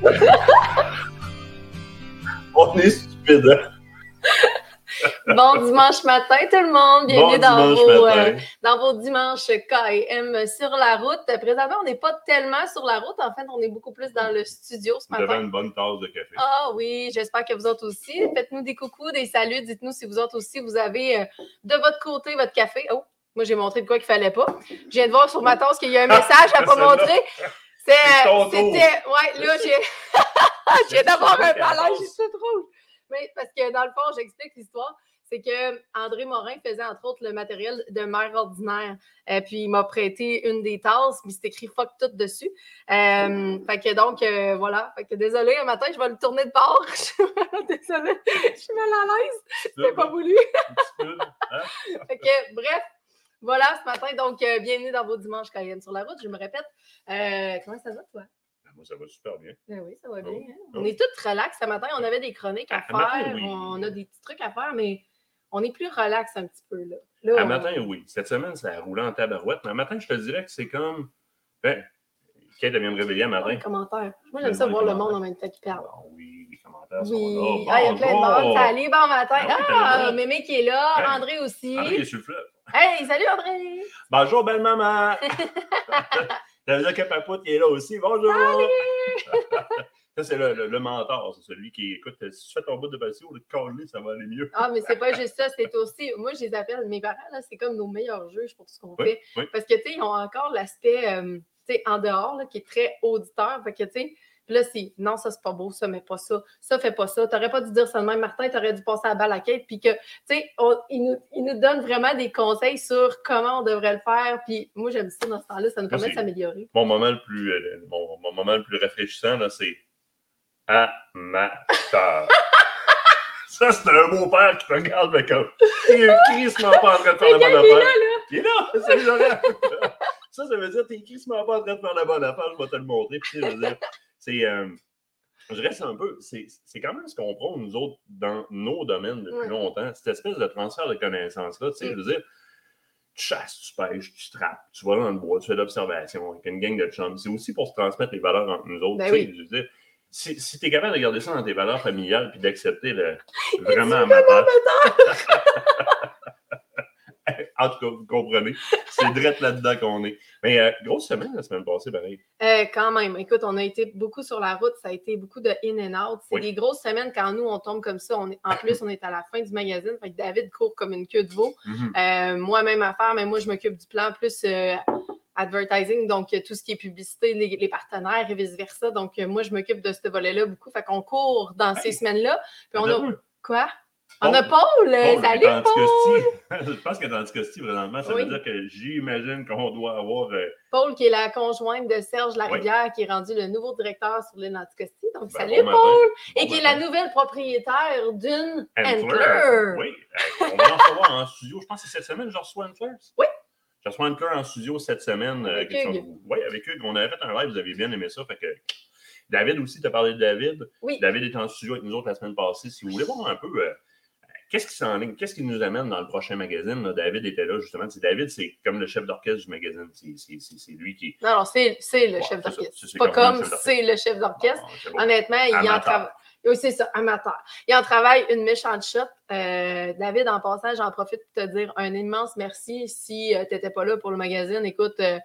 On est stupide, hein? Bon dimanche matin, tout le monde. Bienvenue Bon dans, vos, euh, dans vos dimanches KM sur la route. Présentement, on n'est pas tellement sur la route. En fait, on est beaucoup plus dans le studio ce Devant matin. une bonne tasse de café. Ah oui, j'espère que vous autres aussi. Faites-nous des coucous, des saluts. Dites-nous si vous autres aussi, vous avez euh, de votre côté votre café. Oh, moi, j'ai montré de quoi qu'il fallait pas. Je viens de voir sur ma tasse qu'il y a un message à ne pas montrer. C'était, ouais, là, j'ai, viens d'avoir un ballon, j'ai tout rouge. Mais parce que dans le fond, j'explique l'histoire. C'est que André Morin faisait entre autres le matériel de mère ordinaire. Euh, puis il m'a prêté une des tasses, puis c'est écrit fuck tout dessus. Euh, fait que donc, euh, voilà. Fait que désolé, un matin, je vais le tourner de bord. désolé, je suis mal à l'aise. J'ai pas voulu. Hein? Fait que, bref, voilà ce matin. Donc, euh, bienvenue dans vos dimanches KM sur la route. Je me répète. Euh, comment ça va, toi? Ben, Moi, ça va super bien. Ben oui, ça va bien. Oh. hein? Oh. On est tous relax ce matin. On avait des chroniques à À matin, faire. oui. On a des petits trucs à faire, mais on est plus relax un petit peu. Là, là À on- matin, oui. Cette semaine, ça a roulé en tabarouette. Mais à matin, je te dirais que c'est comme. Ben, Kate elle vient me réveiller à matin. les commentaires. Moi, j'aime ça voir le monde en même temps qui parle. Ah oui, les commentaires sont Oui. là. Ah, il y a plein de monde. Salut, bon matin. Ah oui, Ah, Mémé qui est là. Hey. André aussi. André est sur le fleuve. Hey, salut André. Bonjour, belle maman. Ça veut dire que Papoute est là aussi. Bonjour. Ça, c'est le, le, le mentor, c'est celui qui écoute. Si tu fais ton bout de passion, au lieu de coller, ça va aller mieux. Ah, mais c'est pas juste ça, c'est aussi. Moi, je les appelle, mes parents, là, c'est comme nos meilleurs juges pour ce qu'on Oui, fait. oui. Parce que, tu sais, ils ont encore l'aspect, euh, tu sais, en dehors, là, qui est très auditeur. Fait que, tu sais, puis là, c'est non, ça, c'est pas beau, ça, mais pas ça. Ça, fait pas ça. T'aurais pas dû dire ça de même, Martin, t'aurais dû passer à la balle à Kate. Puis que, tu sais, ils nous, ils nous donnent vraiment des conseils sur comment on devrait le faire. Puis moi, j'aime ça dans ce temps-là, ça nous permet de c'est- s'améliorer. Mon moment le plus, euh, mon, mon moment le plus rafraîchissant, là, c'est amateur. Ça, c'est un beau-père qui te regarde, mais comme. Il est crissement pas en train de faire la bonne il est affaire. là. Il est là, salut Laurent. Ça, ça veut dire t'es crissement pas en train de faire la bonne affaire, je vais te le montrer. Puis, je veux dire, c'est. euh, je reste un peu. C'est quand même ce qu'on prend, nous autres, dans nos domaines depuis Ouais. longtemps. Cette espèce de transfert de connaissances-là. Tu sais, Mm. je veux dire, tu chasses, tu pêches, tu trappes, tu vas dans le bois, tu fais de l'observation avec une gang de chums. C'est aussi pour se transmettre les valeurs entre nous autres. Ben tu sais, oui. Je veux dire, si, si tu es capable de garder ça dans tes valeurs familiales puis d'accepter le vraiment amateur. en tout cas, vous comprenez. C'est direct là-dedans qu'on est. Mais euh, grosse semaine la semaine passée, pareil. Euh, quand même. Écoute, on a été beaucoup sur la route. Ça a été beaucoup de in and out. C'est Oui. des grosses semaines quand nous, on tombe comme ça. On est, en plus, on est à la fin du magazine. Fait que David court comme une queue de veau. Mhm. Euh, moi, même affaire, mais moi, je m'occupe du plan plus advertising, donc tout ce qui est publicité, les, les partenaires et vice-versa. Donc, moi, je m'occupe de ce volet-là beaucoup. Fait qu'on court dans ces semaines-là. Puis on a. Quoi? On a Paul! euh, Paul salut, Paul! Je pense que dans Anticosti, présentement, ça Oui. veut dire que j'imagine qu'on doit avoir. euh, Paul, qui est la conjointe de Serge Larivière, qui est rendu le nouveau directeur sur l'île Anticosti. Donc, ben, salut, bon Paul! Et Bon qui est la nouvelle propriétaire d'une Antler. Oui, euh, on va en recevoir en studio. Je pense que c'est cette semaine, je reçois Antler. Oui. Je reçois Antler en studio cette semaine. euh, Avec sont-. Oui, avec Hugues. On avait fait un live, vous avez bien aimé ça. Fait que David aussi, tu as parlé de David. Oui. David est en studio avec nous autres la semaine passée. Si vous voulez voir un peu euh, qu'est-ce qui s'enligne, qu'est-ce qui nous amène dans le prochain magazine, là, David était là justement. David, c'est comme le chef d'orchestre du magazine. C'est- lui qui. Non, non, c'est le Ouais, chef d'orchestre. Pas comme c'est le chef d'orchestre. Bon, bon. Honnêtement, il en travaille. Oui, c'est ça, amateur. Il en travaille une méchante shot. Euh, David, en passant, j'en profite pour te dire un immense merci. Si tu n'étais pas là pour le magazine, écoute, euh,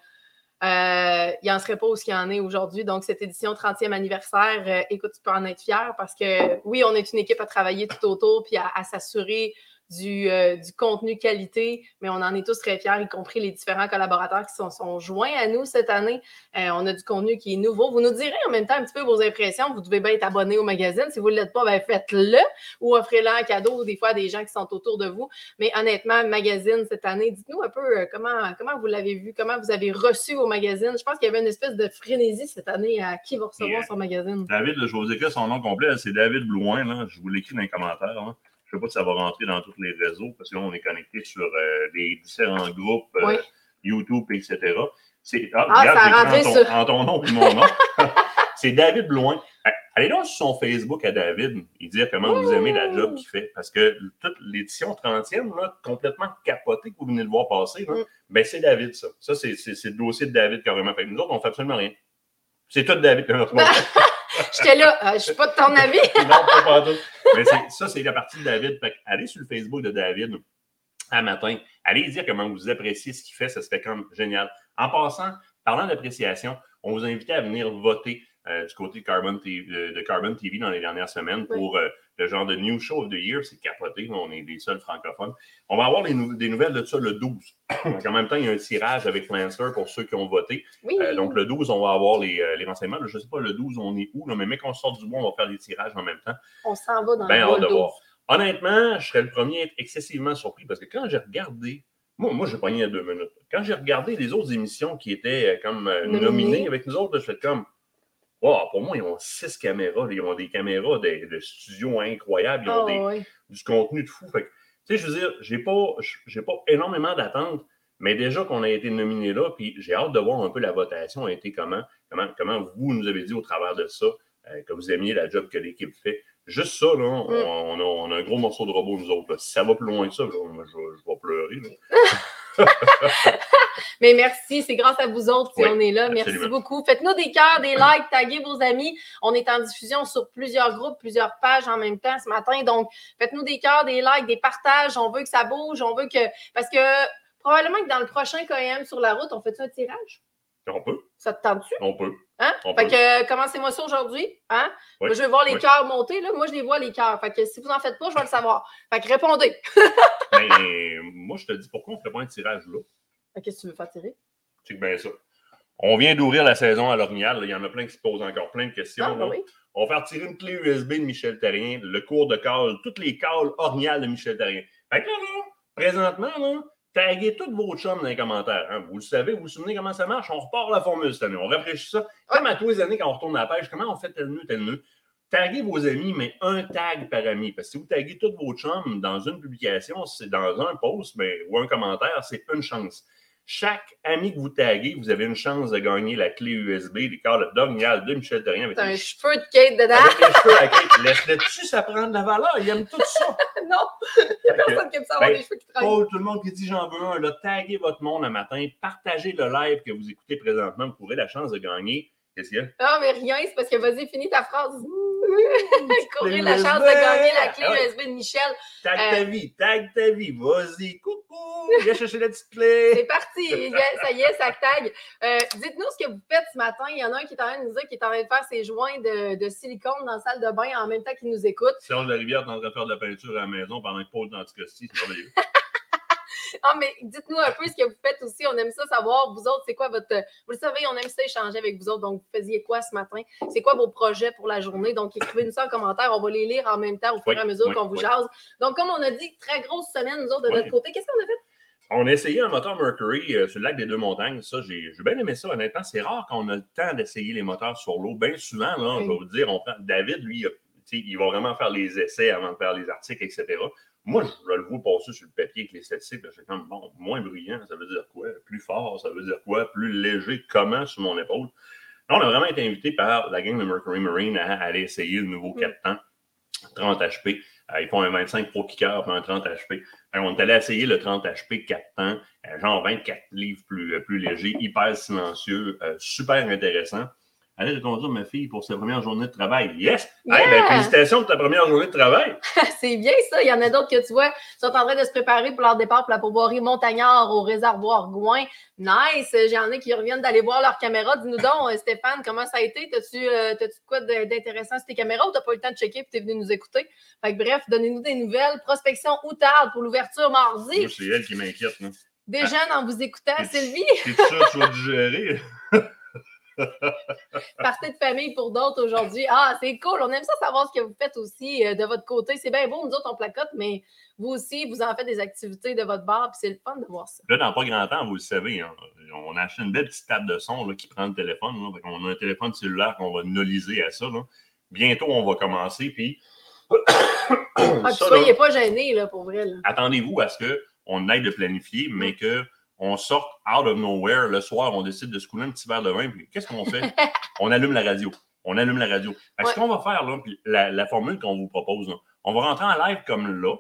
euh, il n'en serait pas où ce qu'il en est aujourd'hui. Donc, cette édition 30e anniversaire, euh, écoute, tu peux en être fier parce que oui, on est une équipe à travailler tout autour puis à s'assurer du, euh, du contenu qualité, mais on en est tous très fiers, y compris les différents collaborateurs qui sont, sont joints à nous cette année. Euh, on a du contenu qui est nouveau. Vous nous direz en même temps un petit peu vos impressions. Vous devez bien être abonné au magazine. Si vous ne l'êtes pas, ben faites-le ou offrez-le en cadeau des fois à des gens qui sont autour de vous. Mais honnêtement, magazine cette année, dites-nous un peu euh, comment, comment vous l'avez vu, comment vous avez reçu vos magazines. Je pense qu'il y avait une espèce de frénésie cette année à qui va recevoir Yeah. son magazine. David, je vous écrire son nom complet, c'est David Blouin. Là. Je vous l'écris dans les commentaires. là. Je ne sais pas si ça va rentrer dans tous les réseaux, parce que là, on est connecté sur euh, les différents groupes, euh, Oui. YouTube, etc. C'est, ah, Ah, regarde, ça a j'écris rentré en ton, sur- en ton nom et mon nom. c'est David Blouin. Allez donc sur son Facebook à David et dire comment vous aimez la job qu'il fait. Parce que toute l'édition 30e, là, complètement capotée que vous venez de voir passer, là, Mm. ben c'est David, ça. Ça, c'est, c'est- c'est le dossier de David carrément. Fait que nous autres, on fait absolument rien. C'est tout David. J'étais là, euh, je suis pas de ton avis. non, pas tout. Mais ça, c'est la partie de David. allez sur le Facebook de David un matin. Allez dire comment vous appréciez ce qu'il fait. Ça serait comme génial. En passant, parlant d'appréciation, on vous invite à venir voter euh, du côté de Carbon, TV, de Carbon TV dans les dernières semaines pour euh, le genre de New Show of the Year. C'est capoté, on est des seuls francophones. On va avoir des nouvelles de ça le 12. en même temps, il y a un tirage avec Lancer pour ceux qui ont voté. Euh, donc le 12, on va avoir les, renseignements. je ne sais pas le 12, on est où, mais mais qu'on sorte du bois, on va faire les tirages en même temps. On s'en va dans ben, le 12. Honnêtement, je serais le premier à être excessivement surpris parce que quand j'ai regardé moi, moi j'ai pogné à deux minutes. Quand j'ai regardé les autres émissions qui étaient comme nominées avec nous autres, je fais comme pour moi, ils ont six caméras. Ils ont des caméras de, studio incroyables. Ils ont ah, du contenu de fou. tu sais, je veux dire, j'ai pas, pas énormément d'attentes, mais déjà qu'on a été nominé là, puis j'ai hâte de voir un peu la votation a été comment, comment, comment vous nous avez dit au travers de ça, euh, que vous aimiez la job que l'équipe fait. Juste ça, là, on, mm. a, on, a, un gros morceau de robot, nous autres. Si ça va plus loin que ça, je, je, vais pleurer. Mais merci, c'est grâce à vous autres si on est là. Merci beaucoup. Faites-nous des cœurs, des likes, taguez vos amis. On est en diffusion sur plusieurs groupes, plusieurs pages en même temps ce matin. Donc, faites-nous des cœurs, des likes, des partages. On veut que ça bouge. On veut que. Parce que probablement que dans le prochain KM sur la route, on fait un tirage? On peut. Ça te tente-tu? On peut. Hein? fait que commencez-moi ça aujourd'hui. Hein? je vais voir les cœurs monter. Là. Moi, je les vois, les cœurs. Fait que si vous n'en faites pas, je vais le savoir. Fait que répondez. ben, moi, je te dis pourquoi on ne fait pas un tirage là. Qu'est-ce que tu veux faire tirer? C'est bien ça. On vient d'ouvrir la saison à l'Orignal. Il y en a plein qui se posent encore plein de questions. Ah, ben on va faire tirer une clé USB de Michel Terrien, le cours de call, toutes les calls Orignal de Michel Terrien. Fait que là, là présentement, là, taguez tous vos chums dans les commentaires. Hein. Vous le savez, vous vous souvenez comment ça marche? On repart la formule cette année. On rafraîchit ça. Comme à tous les années quand on retourne à la pêche, comment on fait tel nœud, tel nœud? Taguez vos amis, mais un tag par ami. Parce que si vous taguez tous vos chums dans une publication, c'est dans un post mais, ou un commentaire, c'est une chance. Chaque ami que vous taguez, vous avez une chance de gagner la clé USB des câbles d'Orignal de Michel Terrien. Avec un cheveu de Kate dedans. Avec les cheveux à Kate. Laisse-le-tu, ça prend de la valeur. Il aime tout ça. non, il n'y a personne qui aime ça avoir ben, des cheveux qui traînent. tout le monde qui dit j'en veux un, là, taguez votre monde un matin, partagez le live que vous écoutez présentement, vous aurez la chance de gagner. Qu'est-ce qu'il y a? Non, mais rien, c'est parce que vas-y, finis ta phrase. Courir la chance de gagner la clé USB ah de Michel. Tag ta euh, vie, tag ta vie, vas-y, coucou, viens chercher la petite clé. C'est parti, ça y est, ça tag. Euh, dites-nous ce que vous faites ce matin. Il y en a un qui est en train de nous dire qu'il est en train de faire ses joints de, de, silicone dans la salle de bain en même temps qu'il nous écoute. Serge de la Rivière est en train de faire de la peinture à la maison pendant que Paul d'anticosti, c'est merveilleux. Ah, mais dites-nous un peu ce que vous faites aussi. On aime ça savoir, vous autres, c'est quoi votre. Vous le savez, on aime ça échanger avec vous autres. Donc, vous faisiez quoi ce matin? C'est quoi vos projets pour la journée? Donc, écrivez-nous ça en commentaire. On va les lire en même temps au fur et à mesure qu'on vous jase. Donc, comme on a dit, très grosse semaine, nous autres, de notre côté. Qu'est-ce qu'on a fait? On a essayé un moteur Mercury euh, sur le lac des Deux-Montagnes. Ça, j'ai bien aimé ça, honnêtement. C'est rare qu'on a le temps d'essayer les moteurs sur l'eau. Bien souvent, là, je vais vous dire, on prend... David, lui, il va vraiment faire les essais avant de faire les articles, etc. Moi, je le vois passer sur le papier avec les statistiques. C'est comme, bon, moins bruyant, ça veut dire quoi? Plus fort, ça veut dire quoi? Plus léger, comment sur mon épaule? on a vraiment été invité par la gang de Mercury Marine à aller essayer le nouveau 4 temps, 30 HP. ils font un 25 Pro Kicker et un 30 HP. on est allé essayer le 30 HP 4 temps, euh, genre 24 livres plus, plus léger, hyper silencieux, euh, super intéressant. Allez reconduire ma fille pour sa première journée de travail. Yes! Ben, félicitations pour ta première journée de travail. c'est bien ça. Il y en a d'autres que tu vois sont en train de se préparer pour leur départ pour la pourvoirie Montagnard au réservoir Gouin. Nice! J'en ai qui reviennent d'aller voir leur caméra. Dis-nous donc, euh, Stéphane, comment ça a été? T'as-tu euh, quoi d'intéressant sur tes caméras ou t'as pas eu le temps de checker et t'es venu nous écouter? Fait bref, donnez-nous des nouvelles. Prospection tard pour l'ouverture mardi. C'est elle qui m'inquiète. Déjà, ah. en vous écoutant, Sylvie? C'est sûr tu vas digérer? Partie de famille pour d'autres aujourd'hui. Ah, c'est cool. On aime ça savoir ce que vous faites aussi euh, de votre côté. C'est bien beau, nous autres, on placote, mais vous aussi, vous en faites des activités de votre bar, puis c'est le fun de voir ça. Là, dans pas grand temps, vous le savez, hein, on a acheté une belle petite table de son qui prend le téléphone. on a un téléphone cellulaire qu'on va noliser à ça. Bientôt, on va commencer, puis. ah, soyez pas gênés, là, pour vrai. Attendez-vous à ce qu'on aille de planifier, mais que on sort out of nowhere. Le soir, on décide de se couler un petit verre de vin. Puis qu'est-ce qu'on fait? on allume la radio. On allume la radio. Ce qu'on va faire, là, puis la, formule qu'on vous propose, on va rentrer en live comme là.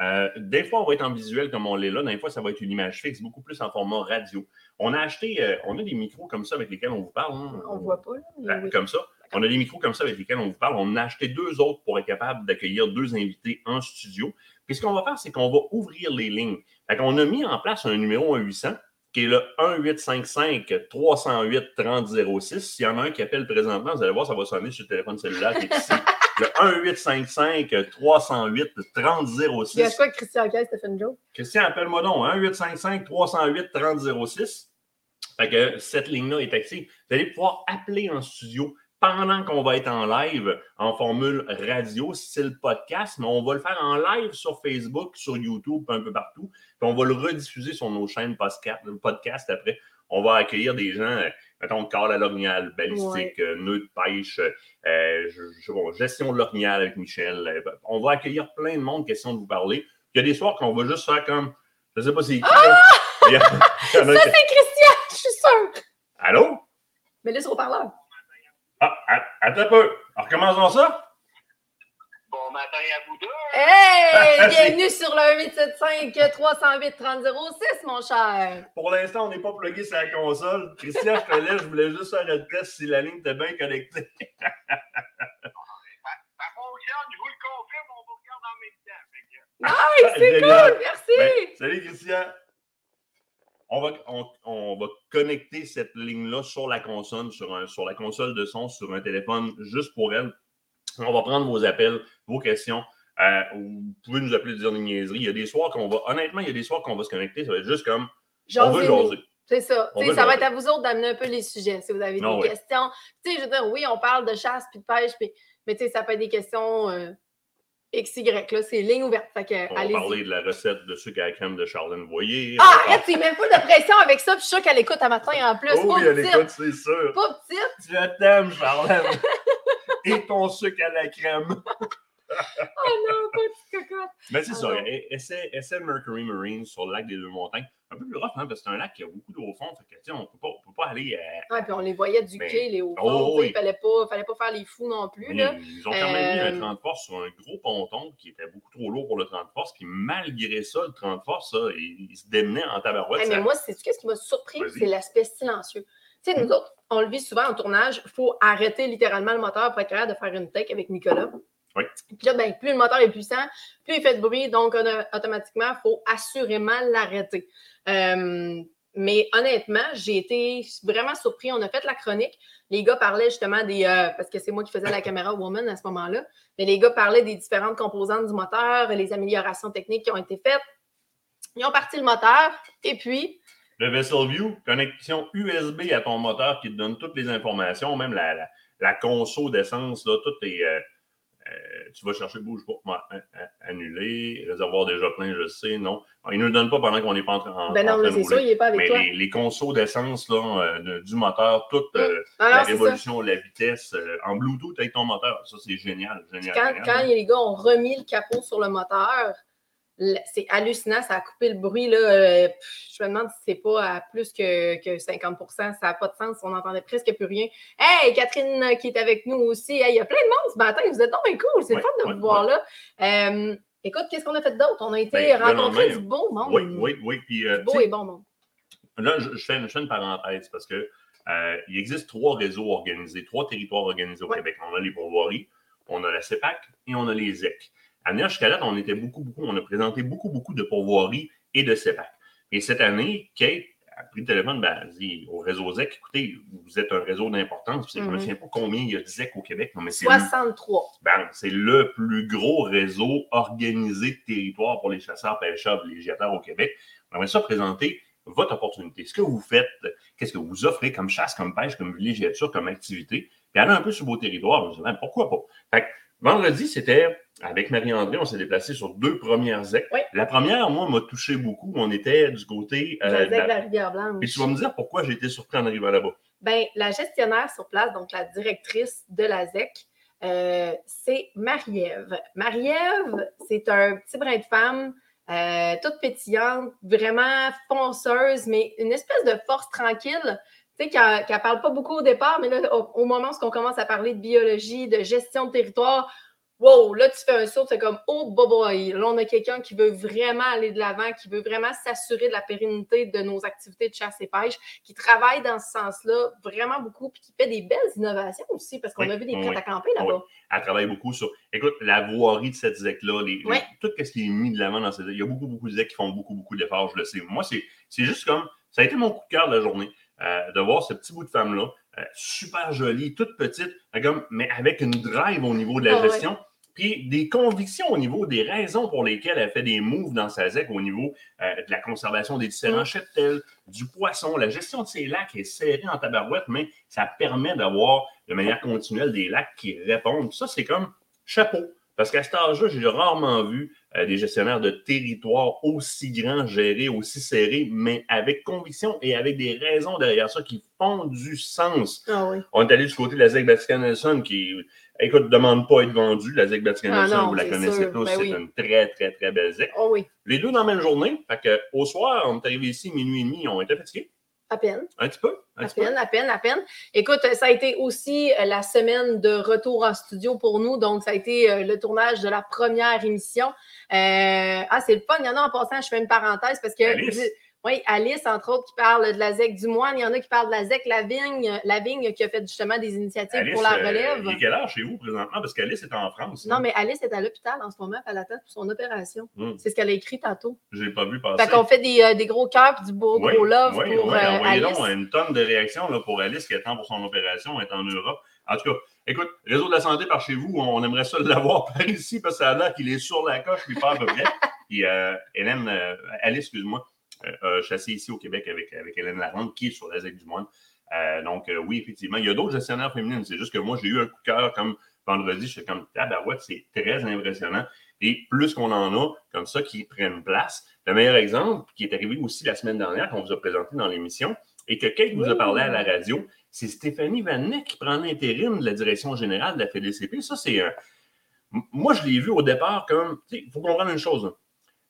Euh, des fois, on va être en visuel comme on l'est là. Des fois, ça va être une image fixe, beaucoup plus en format radio. On a acheté, euh, on a des micros comme ça avec lesquels on vous parle. Hein. On ne voit pas. Là, comme ça. On a des micros comme ça avec lesquels on vous parle. On a acheté deux autres pour être capable d'accueillir deux invités en studio. Puis ce qu'on va faire, c'est qu'on va ouvrir les lignes. Fait qu'on a mis en place un numéro 800 qui est le 1-855-308-3006. S'il y en a un qui appelle présentement, vous allez voir, ça va sonner sur le téléphone cellulaire qui est ici. Le 1-855-308-3006. Il y a quoi Christian Caisse une joke? Christian, appelle-moi donc. 1-855-308-3006. Fait que cette ligne-là est active. Vous allez pouvoir appeler en studio pendant qu'on va être en live en formule radio, style podcast, mais on va le faire en live sur Facebook, sur YouTube, un peu partout. Puis on va le rediffuser sur nos chaînes podcast, après. On va accueillir des gens, euh, mettons, corps à l'orignal, balistique, euh, nœud de pêche, euh, gestion de l'orignal avec Michel. on va accueillir plein de monde, question de vous parler. Il y a des soirs qu'on va juste faire comme, je ne sais pas si... Ah! Ça, c'est Christian, je suis sûr. Allô? Mais laisse au parleur. Ah, attends un peu. Recommençons ça. Bon matin à vous deux. Hey! bienvenue sur le 875-308-3006, mon cher. Pour l'instant, on n'est pas plugué sur la console. Christian, je te laisse. Je voulais juste faire le test si la ligne était bien connectée. ça, fonctionne, je vous le confirme, on vous regarde en même temps. Nice, c'est cool, merci. Ben, salut, Christian on va, on, va connecter cette ligne-là sur la console, sur, un, sur la console de son, sur un téléphone, juste pour elle. On va prendre vos appels, vos questions. Euh, vous pouvez nous appeler dire des niaiseries. Il y a des soirs qu'on va. Honnêtement, il y a des soirs qu'on va se connecter. Ça va être juste comme. on veut jaser. C'est ça. ça va être à vous autres d'amener un peu les sujets si vous avez des questions. Tu sais, je veux dire, oui, on parle de chasse puis de pêche, puis, mais ça peut être des questions. Euh, XY, là, c'est ligne ouverte. Fait que, On va parler de la recette de sucre à la crème de Charlène Voyer. Ah, arrête, tu même pas de pression avec ça, puis je suis sûre qu'elle écoute à matin en plus. Oh, oui, elle écoute, c'est sûr. Pas petite. Je t'aime, Charlène. Et ton sucre à la crème. oh non, pas de cocotte. Mais c'est ça. Essaie, essaie Mercury Marine sur le lac des Deux-Montagnes. Un peu plus rough, hein, parce que c'est un lac qui a beaucoup d'eau au fond. Fait que, on ne peut pas aller. Euh... Ouais, puis on les voyait du quai, les hauts fonds. Oh, Il ne fallait pas, fallait pas faire les fous non plus. Là. Ils ont quand même mis un 30 euh, force sur un gros ponton qui était beaucoup trop lourd pour le 30 force. Puis malgré ça, le 30 force, ça, il, se démenait en tabarouette. mais moi, c'est ce qui m'a surpris, c'est l'aspect silencieux. Tu sais, nous autres, on le vit souvent en tournage. Il faut arrêter littéralement le moteur pour être capable de faire une tech avec Nicolas. Puis là, ben, plus le moteur est puissant, plus il fait de bruit, donc automatiquement, il faut assurément l'arrêter. Euh, mais honnêtement, j'ai été vraiment surpris. On a fait la chronique. Les gars parlaient justement des. Euh, parce que c'est moi qui faisais la caméra woman à ce moment-là. Mais les gars parlaient des différentes composantes du moteur, les améliorations techniques qui ont été faites. Ils ont parti le moteur et puis. Le Vessel View, connexion USB à ton moteur qui te donne toutes les informations, même la, la, la conso d'essence, tout est. Euh, euh, tu vas chercher bouge pas, annuler, réservoir déjà plein, je sais, non. il ne nous donne pas pendant qu'on n'est pas en train de Ben non, c'est ça, il n'est pas avec mais toi. Les, les consos d'essence euh, du moteur, toute euh, la révolution, la vitesse, en Bluetooth avec ton moteur, ça c'est génial. génial quand, quand les gars ont remis le capot sur le moteur, c'est hallucinant, ça a coupé le bruit. Là, euh, je me demande si c'est pas à plus que, 50% Ça n'a pas de sens. On n'entendait presque plus rien. Hey, Catherine euh, qui est avec nous aussi. il y a plein de monde ce matin. Vous êtes donc cool. C'est le fun de vous voir là. Euh, écoute, qu'est-ce qu'on a fait d'autre? On a été ben, rencontrer du beau monde. Oui, oui, oui. Puis, beau et bon monde. Là, je, fais, une parenthèse parce que il existe trois réseaux organisés, trois territoires organisés au Québec. On a les pourvoiries, on a la CEPAC et on a les EC. À jusqu'à date, on était beaucoup, beaucoup, on a présenté beaucoup, beaucoup de pourvoiries et de CEPAC. Et cette année, Kate a pris le téléphone, ben, elle dit au réseau ZEC, écoutez, vous êtes un réseau d'importance. Je ne me mhm. souviens pas combien il y a de ZEC au Québec. mais 63. Ben, c'est le plus gros réseau organisé de territoire pour les chasseurs, pêcheurs, villégiateurs au Québec. On aimerait ça présenter votre opportunité. Ce que vous faites, qu'est-ce que vous offrez comme chasse, comme pêche, comme villégiature, comme activité? Puis aller un peu sur vos territoires. Je ben, pourquoi pas? Fait vendredi, c'était avec Marie-André, on s'est déplacé sur deux premières ZEC. La première, moi, m'a touché beaucoup. On était du côté euh, de la, Rivière-Blanche. Et tu vas me dire pourquoi j'ai été surpris en arrivant là-bas. Bien, la gestionnaire sur place, donc la directrice de la ZEC, euh, c'est Marie-Ève. Marie-Ève, c'est un petit brin de femme, euh, toute pétillante, vraiment fonceuse, mais une espèce de force tranquille. Tu sais, qu'elle ne parle pas beaucoup au départ, mais là, au, moment où on commence à parler de biologie, de gestion de territoire, wow, là, tu fais un saut, c'est comme, oh, boy, là, on a quelqu'un qui veut vraiment aller de l'avant, qui veut vraiment s'assurer de la pérennité de nos activités de chasse et pêche, qui travaille dans ce sens-là vraiment beaucoup, puis qui fait des belles innovations aussi, parce qu'on Oui, a vu des oui, prêts à camper là-bas. Elle travaille beaucoup sur, écoute, la voirie de cette ZEC-là, tout ce qui est mis de l'avant dans cette ZEC. Il y a beaucoup, beaucoup de ZEC qui font beaucoup, beaucoup d'efforts, je le sais. Moi, c'est juste comme, ça a été mon coup de cœur de la journée, euh, de voir ce petit bout de femme-là, euh, super jolie, toute petite, comme, mais avec une drive au niveau de la Ah ouais. Puis des convictions au niveau des raisons pour lesquelles elle fait des moves dans sa ZEC au niveau euh, de la conservation des différents Mm. cheptels, du poisson. La gestion de ces lacs est serrée en tabarouette, mais ça permet d'avoir de manière continuelle des lacs qui répondent. Ça, c'est comme chapeau. Parce qu'à cet âge-là, j'ai rarement vu euh, des gestionnaires de territoire aussi grands, gérés, aussi serrés, mais avec conviction et avec des raisons derrière ça qui font du sens. Ah oui. On est allé du côté de la ZEC Vatican-Nelson qui, écoute, ne demande pas à être vendue. La ZEC Vatican-Nelson, Ah vous la connaissez sûr. tous, Ben c'est oui. une très, très, très belle ZEC. Oh oui, Les deux dans la même journée. Fait que, au soir, on est arrivé ici, minuit et demi, on était fatigués. à peine. Un petit peu. Un À petit peu. peine, à peine, à peine. Écoute, ça a été aussi euh, la semaine de retour en studio pour nous. Donc, ça a été euh, le tournage de la première émission. Euh, ah, c'est le fun. Il y en a en passant, je fais une parenthèse parce que. Alice. Oui, Alice, entre autres, qui parle de la ZEC du Moine. Il y en a qui parlent de la ZEC La Vigne, la Vigne qui a fait justement des initiatives Alice, pour la euh, relève. il est quelle heure chez vous présentement? Parce qu'Alice est en France. Non, hein. mais Alice est à l'hôpital en ce moment, elle attend pour son opération. Hmm. C'est ce qu'elle a écrit tantôt. Je l'ai pas vu passer. Fait qu'on fait des, euh, des gros cœurs et du beau Oui, gros love oui, pour oui, euh, Alice. donc une tonne de réactions là, pour Alice qui attend pour son opération, elle est en Europe. En tout cas, écoute, Réseau de la santé par chez vous, on aimerait ça l'avoir par ici parce que ça a l'air qu'il est sur la coche, puis pas à peu près. Puis euh, Hélène, euh, Alice, excuse-moi, euh, chassé ici au Québec avec, avec Hélène Larande, qui est sur la ZEC du Moine. Euh, donc, euh, oui, effectivement, il y a d'autres gestionnaires féminines. C'est juste que moi, j'ai eu un coup de cœur comme vendredi, j'étais comme, ah ben ouais, c'est très impressionnant. Et plus qu'on en a comme ça qui prennent place. Le meilleur exemple, qui est arrivé aussi la semaine dernière, qu'on vous a présenté dans l'émission, et que Kate vous a parlé à la radio, c'est Stéphanie Vanet qui prend l'intérim de la direction générale de la FDCP. Ça, c'est un. Moi, je l'ai vu au départ comme. Il faut comprendre une chose.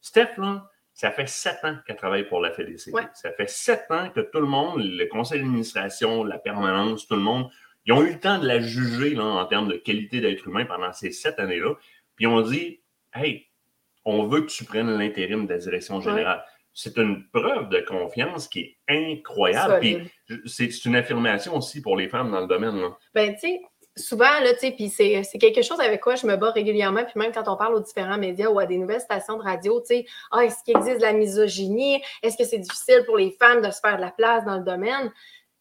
Steph, là, ça fait sept ans qu'elle travaille pour la FDCP. Ouais. Ça fait sept ans que tout le monde, le conseil d'administration, la permanence, tout le monde, ils ont eu le temps de la juger là, en termes de qualité d'être humain pendant ces sept années-là. Puis on dit Hey, on veut que tu prennes l'intérim de la direction générale. C'est une preuve de confiance qui est incroyable. C'est une affirmation aussi pour les femmes dans le domaine. là. Ben, tu sais, souvent, là, tu sais, puis c'est c'est quelque chose avec quoi je me bats régulièrement, puis même quand on parle aux différents médias ou à des nouvelles stations de radio, tu sais, ah, est-ce qu'il existe de la misogynie? Est-ce que c'est difficile pour les femmes de se faire de la place dans le domaine?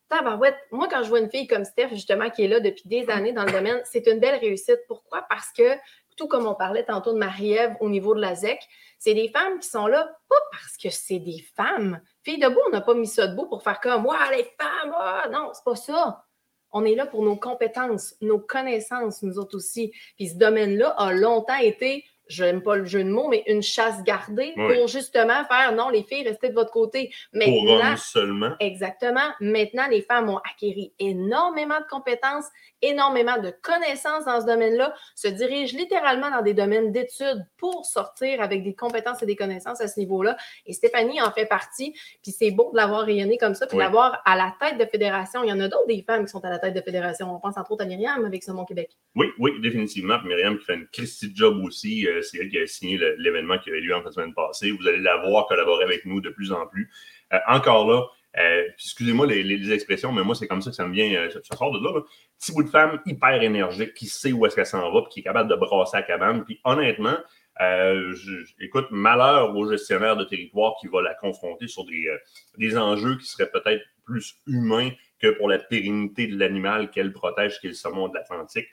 Tabarouette, moi, quand je vois une fille comme Steph, justement, qui est là depuis des années dans le domaine, c'est une belle réussite. Pourquoi? Parce que, tout comme on parlait tantôt de Marie-Ève au niveau de la ZEC, c'est des femmes qui sont là, pas parce que c'est des femmes. Filles debout, on n'a pas mis ça debout pour faire comme, les femmes, ah! non, c'est pas ça. On est là pour nos compétences, nos connaissances, nous autres aussi. Puis ce domaine-là a longtemps été, je n'aime pas le jeu de mots, mais une chasse gardée Oui. pour justement faire non, les filles, restez de votre côté. Pour Maintenant, hommes seulement. Exactement. Maintenant, les femmes ont acquis énormément de compétences, énormément de connaissances dans ce domaine-là, se dirigent littéralement dans des domaines d'études pour sortir avec des compétences et des connaissances à ce niveau-là. Et Stéphanie en fait partie. Puis c'est beau de l'avoir rayonné comme ça, puis Oui. d'avoir à la tête de fédération. Il y en a d'autres des femmes qui sont à la tête de fédération. On pense entre autres à Myriam avec Saumon Québec. Oui, oui, définitivement. Puis Myriam qui fait une Christie job aussi. Euh, c'est elle qui a signé l'événement qui avait lieu en fin de semaine passée. Vous allez la voir collaborer avec nous de plus en plus. Euh, encore là, euh, excusez-moi les, expressions, mais moi, c'est comme ça que ça me vient. euh, ça, sort de là, là. Petit bout de femme hyper énergique qui sait où est-ce qu'elle s'en va, puis qui est capable de brasser la cabane. Puis honnêtement, euh, je- je- écoute, malheur au gestionnaire de territoire qui va la confronter sur des, euh, des enjeux qui seraient peut-être plus humains que pour la pérennité de l'animal qu'elle protège, qui est le saumon de l'Atlantique.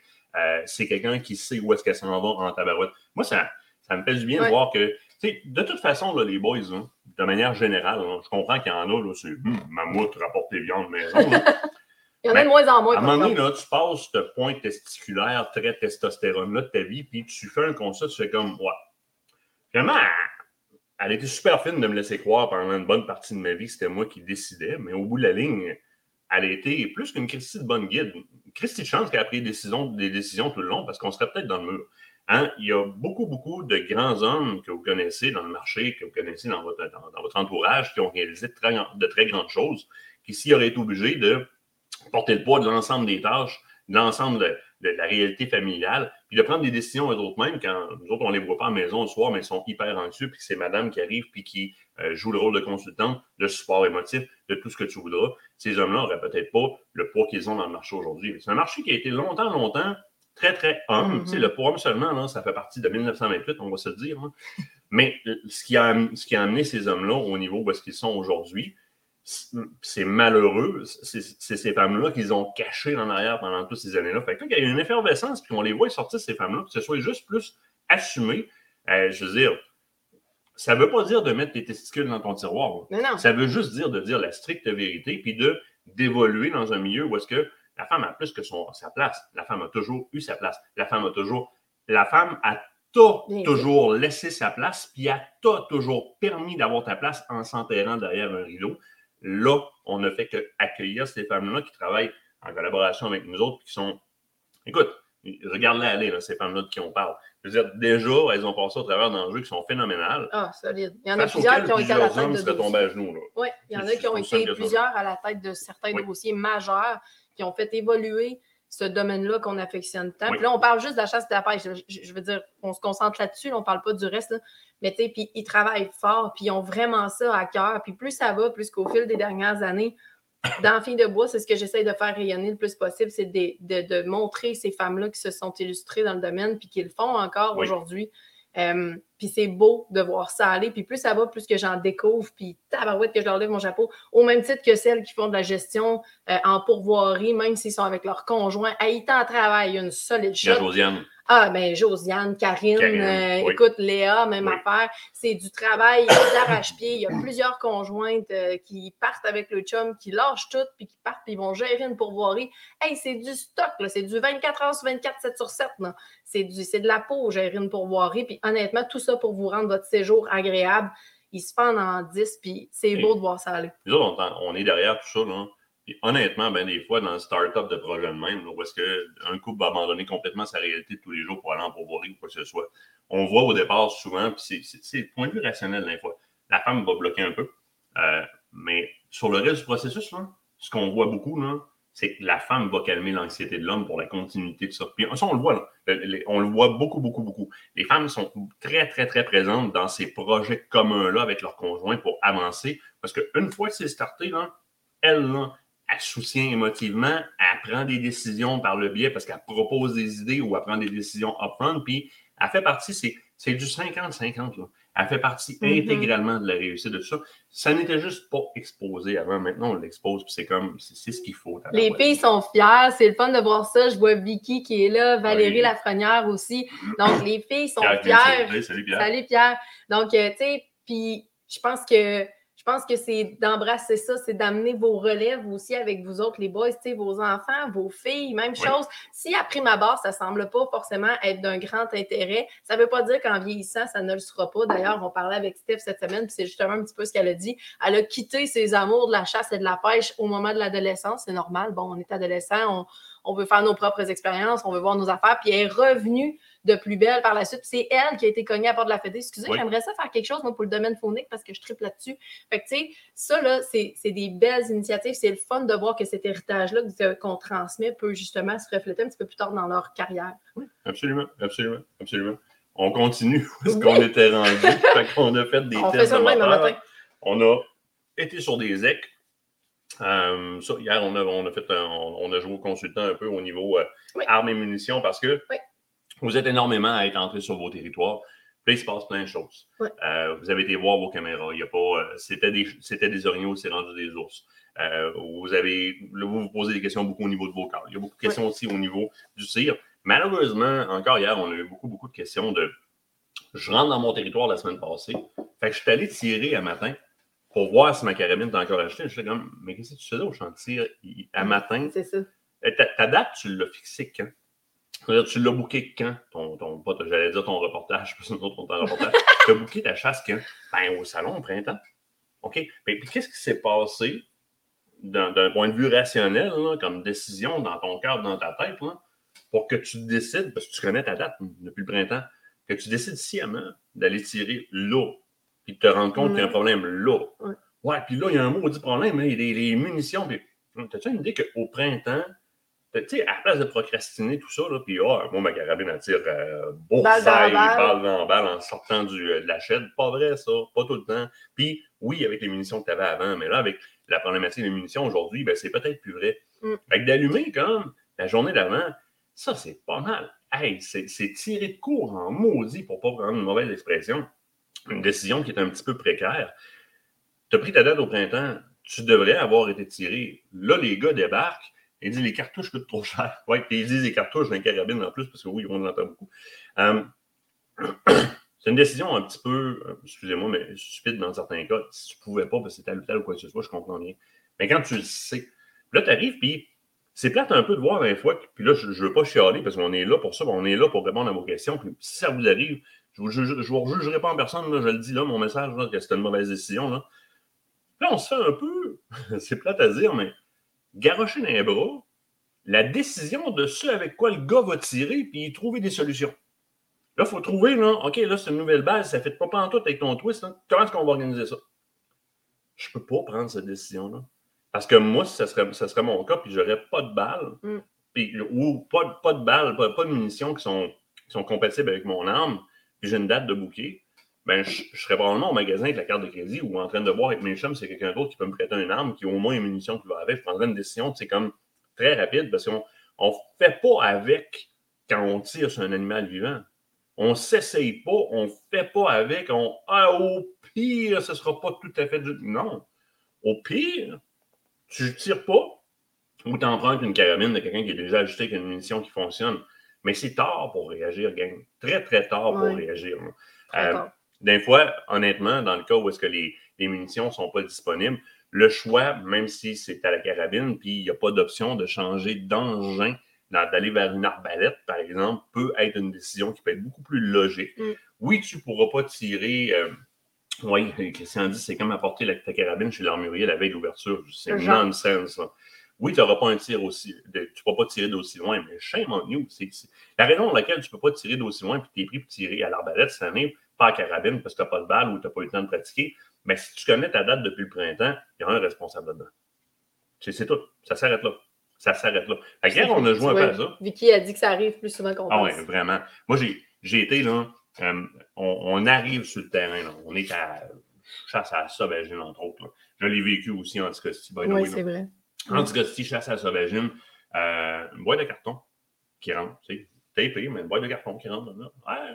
C'est quelqu'un qui sait où est-ce qu'elle s'en va en tabarouette. Moi, ça, ça me fait du bien Ouais. de voir que, de toute façon, là, les boys, hein, de manière générale, hein, je comprends qu'il y en a, là, c'est hum, mammouth, rapporter viande maison. là. Il y en a de moins en moins. À un moment donné, là, tu passes ce point testiculaire très testostérone-là de ta vie, puis tu fais un constat, tu fais comme, ouais. Finalement, elle était super fine de me laisser croire pendant une bonne partie de ma vie que c'était moi qui décidais, mais au bout de la ligne, elle a été plus qu'une Christie de bonne guide. Christie de chance qu'elle a pris des décisions, des décisions tout le long, parce qu'on serait peut-être dans le mur. Hein? Il y a beaucoup, beaucoup de grands hommes que vous connaissez dans le marché, que vous connaissez dans votre, entourage, qui ont réalisé de très, de très grandes choses, qui s'y auraient été obligés de porter le poids de l'ensemble des tâches, de l'ensemble de, la réalité familiale, puis de prendre des décisions eux autres mêmes quand nous autres, on les voit pas à la maison le soir, mais ils sont hyper anxieux, puis c'est madame qui arrive, puis qui euh, joue le rôle de consultante, de support émotif, de tout ce que tu voudras. Ces hommes-là n'auraient peut-être pas le poids qu'ils ont dans le marché aujourd'hui. C'est un marché qui a été longtemps, longtemps très, très homme. Tu sais, Le homme seulement, là, ça fait partie de 1928, on va se le dire. hein. Mais euh, ce qui, a, ce qui a amené ces hommes-là au niveau où est-ce qu'ils sont aujourd'hui, c'est malheureux. C'est ces femmes-là qu'ils ont cachées en arrière pendant toutes ces années-là. Fait que là, il y a une effervescence, puis on les voit sortir, ces femmes-là, que ce soit juste plus assumé. Euh, je veux dire, ça ne veut pas dire de mettre tes testicules dans ton tiroir. Mais non. Ça veut juste dire de dire la stricte vérité, puis de d'évoluer dans un milieu où est-ce que la femme a plus que son, sa place. La femme a toujours eu sa place. La femme a toujours. La femme a t'a toujours laissé sa place, puis elle t'a toujours permis d'avoir ta place en s'enterrant derrière un rideau. Là, on ne fait qu'accueillir ces femmes-là qui travaillent en collaboration avec nous autres, puis qui sont. Écoute, regarde-la aller, là, ces femmes-là de qui on parle. Je veux dire, déjà, elles ont passé au travers d'enjeux qui sont phénoménales. Ah, solide. Il y en a plusieurs qui ont été à la tête de dossiers. à genoux. Là. Oui, il y en a qui ont été plusieurs à la tête de certains Oui. dossiers majeurs qui ont fait évoluer ce domaine-là qu'on affectionne tant. Oui. Puis là, on parle juste de la chasse et de la pêche. Je, veux dire, on se concentre là-dessus, là, on ne parle pas du reste. là. Mais tu sais, puis ils travaillent fort, puis ils ont vraiment ça à cœur. Puis plus ça va, plus qu'au fil des dernières années, dans Filles de bois, c'est ce que j'essaie de faire rayonner le plus possible, c'est de, de- de montrer ces femmes-là qui se sont illustrées dans le domaine, puis qui le font encore Oui. aujourd'hui. Euh, puis c'est beau de voir ça aller. Puis plus ça va, plus que j'en découvre. Puis tabarouette que je leur lève mon chapeau. Au même titre que celles qui font de la gestion euh, en pourvoirie, même s'ils sont avec leur conjoint. Haïtant à travail, une solide Il y a shot. Josiane. Ah, ben Josiane, Karine, Karine, euh, oui. écoute, Léa, même Oui. affaire. C'est du travail d'arrache-pied. Il y a plusieurs conjointes euh, qui partent avec le chum, qui lâchent tout, puis qui partent, puis ils vont gérer une pourvoirie. Hey, c'est du stock, là. C'est du 24 heures sur 24, 7 sur 7, là. C'est du- c'est de la peau, gérer une pourvoirie. Puis honnêtement, tout ça pour vous rendre votre séjour agréable. Ils se fendent en 10, puis c'est Et- beau de voir ça aller. Nous autres, on, on est derrière tout ça. Là. Puis honnêtement, ben, des fois, dans le start-up de projet de même, où est-ce qu'un couple va abandonner complètement sa réalité de tous les jours pour aller en pourvoirie ou quoi que ce soit, on voit au départ souvent, puis c'est- le point de vue rationnel des fois. La femme va bloquer un peu. Euh, mais sur le reste du processus, là, ce qu'on voit beaucoup, c'est que la femme va calmer l'anxiété de l'homme pour la continuité de ça. Puis ça, on le voit, là. On le voit beaucoup, beaucoup, beaucoup. Les femmes sont très, très, très présentes dans ces projets communs-là avec leurs conjoints pour avancer. Parce qu'une fois que c'est starté, là, elle, là, elle soutient émotivement, elle prend des décisions par le biais parce qu'elle propose des idées ou elle prend des décisions upfront, puis elle fait partie, c'est, du 50-50, là. Elle fait partie Mhm. intégralement de la réussite de tout ça. Ça n'était juste pas exposé avant. Maintenant, on l'expose, puis c'est comme, c'est, ce qu'il faut. Les filles sont fières, c'est le fun de voir ça. Je vois Vicky qui est là, Valérie Oui. Lafrenière aussi. Donc, les filles sont Pierre fières. Salut Pierre. Salut Pierre. Donc, euh, tu sais, puis je pense que pense que c'est d'embrasser ça, c'est d'amener vos relèves aussi avec vous autres, les boys, vos enfants, vos filles, même Oui. chose. Si à prime abord, ça semble pas forcément être d'un grand intérêt, ça veut pas dire qu'en vieillissant, ça ne le sera pas. D'ailleurs, on parlait avec Steph cette semaine, puis c'est justement un petit peu ce qu'elle a dit. Elle a quitté ses amours de la chasse et de la pêche au moment de l'adolescence. C'est normal. Bon, on est adolescent, on, on veut faire nos propres expériences, on veut voir nos affaires, puis elle est revenue de plus belle par la suite. C'est elle qui a été cognée à la porte de la fête. Excusez, Oui. j'aimerais ça faire quelque chose, moi, pour le domaine phonique, parce que je tripe là-dessus. Fait que, tu sais, ça, là, c'est des belles initiatives. C'est le fun de voir que cet héritage-là qu'on transmet peut justement se refléter un petit peu plus tard dans leur carrière. Absolument, absolument, absolument. On continue Oui. qu'on était rendu. fait qu'on a fait des On fait tests ça de le même un moteur. matin. On a été sur des EC. Euh, ça, hier, on a, on, a fait un- on, on a joué au consultant un peu au niveau euh, Oui. armes et munitions parce que Oui. Vous êtes énormément à être entrés sur vos territoires. Puis là, il se passe plein de choses. Euh, vous avez été voir vos caméras. Il y a pas, euh, c'était, des, c'était des orignaux, c'est rendu des ours. Euh, vous avez, là, vous vous posez des questions beaucoup au niveau de vos corps. Il y a beaucoup de questions aussi au niveau du tir. Malheureusement, encore hier, on a eu beaucoup, beaucoup de questions de je rentre dans mon territoire la semaine passée. Fait que je suis allé tirer un matin pour voir si ma carabine est encore achetée. Je suis comme, mais qu'est-ce que tu faisais au i- à matin? C'est ça. Ta, ta date, tu l'as fixée quand? Tu l'as booké quand? Ton, ton, j'allais dire ton reportage, parce que nous autres, on reportage. tu as booké ta chasse quand? Ben, au salon, au printemps. OK? Mais puis qu'est-ce qui s'est passé d'un point de vue rationnel, là, comme décision dans ton cœur, dans ta tête, là, pour que tu décides, parce que tu connais ta date depuis le printemps, que tu décides sciemment d'aller tirer là, puis de te rendre compte qu'il y a un problème là. Ouais. Puis là, il y a un maudit problème, hein, des les munitions. Puis, t'as-tu une idée qu'au printemps, Tu sais, à la place de procrastiner tout ça, là, puis ah, moi, ma carabine, elle tire euh, bullseye, Balle dans balle. balle dans balle en sortant du, euh, de la chaîne. Pas vrai, ça. Pas tout le temps. Puis, oui, avec les munitions que tu avais avant, mais là, avec la problématique des munitions aujourd'hui, ben, c'est peut-être plus vrai. Mm. Avec d'allumer, comme la journée d'avant, ça, c'est pas mal. Hey, c'est c'est tirer de court en maudit, pour pas prendre une mauvaise expression. Une décision qui est un petit peu précaire. Tu as pris ta date au printemps, tu devrais avoir été tiré. Là, les gars débarquent et disent les cartouches coûtent trop cher. Oui, puis ils disent les cartouches d'un carabine en plus, parce que oui, on en entend beaucoup. Euh, c'est une décision un petit peu, euh, excusez-moi, mais stupide dans certains cas. Si tu pouvais pas, parce que tel ou tel ou quoi que ce soit, je comprends bien. Mais quand tu le sais, là, tu arrives, puis c'est plate un peu de voir des fois, puis là, je ne veux pas chialer parce qu'on est là pour ça, on est là pour répondre à vos questions. Puis si ça vous arrive, je ne vous, vous rejugerai pas en personne, là, je le dis là, mon message, là, que c'était une mauvaise décision. Là. là, on se fait un peu, c'est plate à dire, mais garocher dans les bras la décision de ce avec quoi le gars va tirer, puis trouver des solutions. Là, il faut trouver, là, OK, là, c'est une nouvelle base, ça ne fait pas pantoute avec ton twist. Comment est-ce qu'on va organiser ça? Je ne peux pas prendre cette décision-là. Parce que moi, si ça serait, ça serait mon cas, puis j'aurais pas de balles, Mm. puis- ou pas, de- pas de balles, pas, pas de munitions qui sont, qui sont compatibles avec mon arme, puis j'ai une date de bouquet, ben, je, je serais probablement au magasin avec la carte de crédit ou en train de voir avec mes chums, c'est quelqu'un d'autre qui peut me prêter une arme, qui a au moins une munition qui va avec. Je prendrais une décision, c'est comme très rapide parce qu'on ne fait pas avec quand on tire sur un animal vivant. On ne s'essaye pas, on ne fait pas avec, on ah, au pire, ce ne sera pas tout à fait du. Non. Au pire, tu ne tires pas ou tu empruntes une carabine de quelqu'un qui est déjà ajusté avec une munition qui fonctionne. Mais c'est tard pour réagir, gang. Très, très tard pour réagir. là. Très Euh, tard. Des fois, honnêtement, dans le cas où est-ce que les, les munitions ne sont pas disponibles, le choix, même si c'est à la carabine, puis il n'y a pas d'option de changer d'engin, d'aller vers une arbalète, par exemple, peut être une décision qui peut être beaucoup plus logique. Mm. Oui, tu ne pourras pas tirer. euh, oui, Christian dit c'est comme apporter la, ta carabine chez l'armurier la veille de l'ouverture. C'est Genre. nonsense. ça. Oui, tu n'auras pas un tir aussi. de- tu ne pourras pas tirer d'aussi loin, mais shame on you. La raison pour laquelle tu ne peux pas tirer d'aussi loin puis tu es pris pour tirer à l'arbalète cette année, pas à carabine parce que tu n'as pas de balle ou tu n'as pas eu le temps de pratiquer, mais si tu connais ta date depuis le printemps, il y a un responsable là-dedans. C'est c'est tout. Ça s'arrête là. Ça s'arrête là. Hier, on a joué un peu à ça. Vicky a dit que ça arrive plus souvent qu'on Ah pense. ouais, vraiment. Moi, j'ai j'ai été là. euh, on, on arrive sur le terrain. Là. On est à chasse à la sauvagine, entre autres. là. Je l'ai vécu aussi en the Oui, c'est vrai. Anticosti, chasse à la sauvagine. euh, une boîte de carton qui rentre. C'est tapé, mais une boîte de carton qui rentre là. Ouais,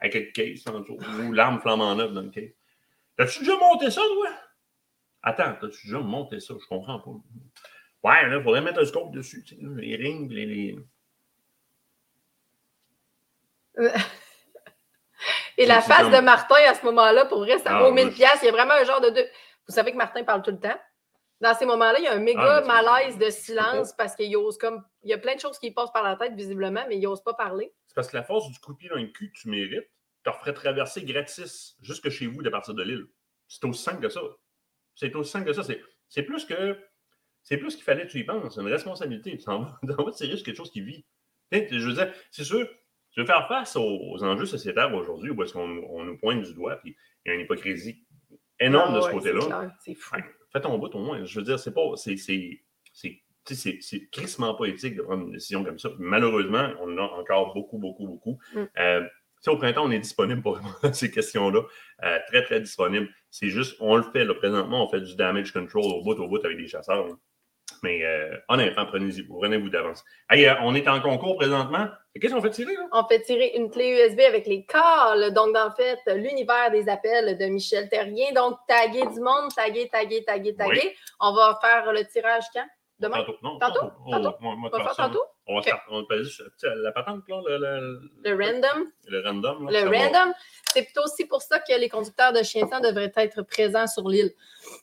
avec le case dessous. Ou l'arme flambant neuve dans le case. T'as-tu déjà monté ça, toi? Attends, t'as-tu déjà monté ça? Je comprends pas. Ouais, là, il faudrait mettre un scope dessus. tu sais, là, les rings, les. les... Et la face comme- de Martin à ce moment-là, pour vrai, ça Ah, vaut moi, 1000 piastres. Il y a vraiment un genre de deux. Vous savez que Martin parle tout le temps. Dans ces moments-là, il y a un méga Ah, malaise de silence parce qu'il ose comme. Il y a plein de choses qui passent par la tête, visiblement, mais il n'ose pas parler. C'est parce que la force du coup de pied dans le cul que tu mérites, te referait traverser gratis jusque chez vous de partir de l'île. C'est aussi simple que ça. C'est aussi simple que ça. C'est, plus que. C'est plus qu'il fallait que tu y penses. C'est une responsabilité. Tu t'en vas, sur quelque chose qui vit. Je veux dire, c'est sûr, tu veux faire face aux, aux enjeux sociétaires aujourd'hui où est-ce qu'on nous- pointe du doigt, puis il y a une hypocrisie énorme Ah de ce ouais, côté-là. C'est fou. Fais ton bout au moins. Je veux dire, c'est pas. C'est, c'est, c'est, crissement pas éthique de prendre une décision comme ça. Malheureusement, on en a encore beaucoup, beaucoup, beaucoup. Mm. Euh, au printemps, on est disponible pour répondre à ces questions-là. Euh, très, très disponible. C'est juste, on le fait là, présentement, on fait du damage control au bout, au bout avec des chasseurs. là. Mais euh, honnêtement, prenez-y, prenez-vous d'avance. Hey, euh, on est en concours présentement. Qu'est-ce qu'on fait tirer là? On fait tirer une clé USB avec les calls. Donc, en fait, l'univers des appels de Michel Terrien. Donc, taguer du monde, taguer, taguer, taguer, taguer. Oui. On va faire le tirage quand? Demain? Tantôt. Non, Tantôt? Oh, Tantôt? On va faire façon, tantôt? On va start- on va la patente, là, le, le, Le random? le random. là, Le va- random, c'est plutôt aussi pour ça que les conducteurs de chiens de sang devraient être présents sur l'île.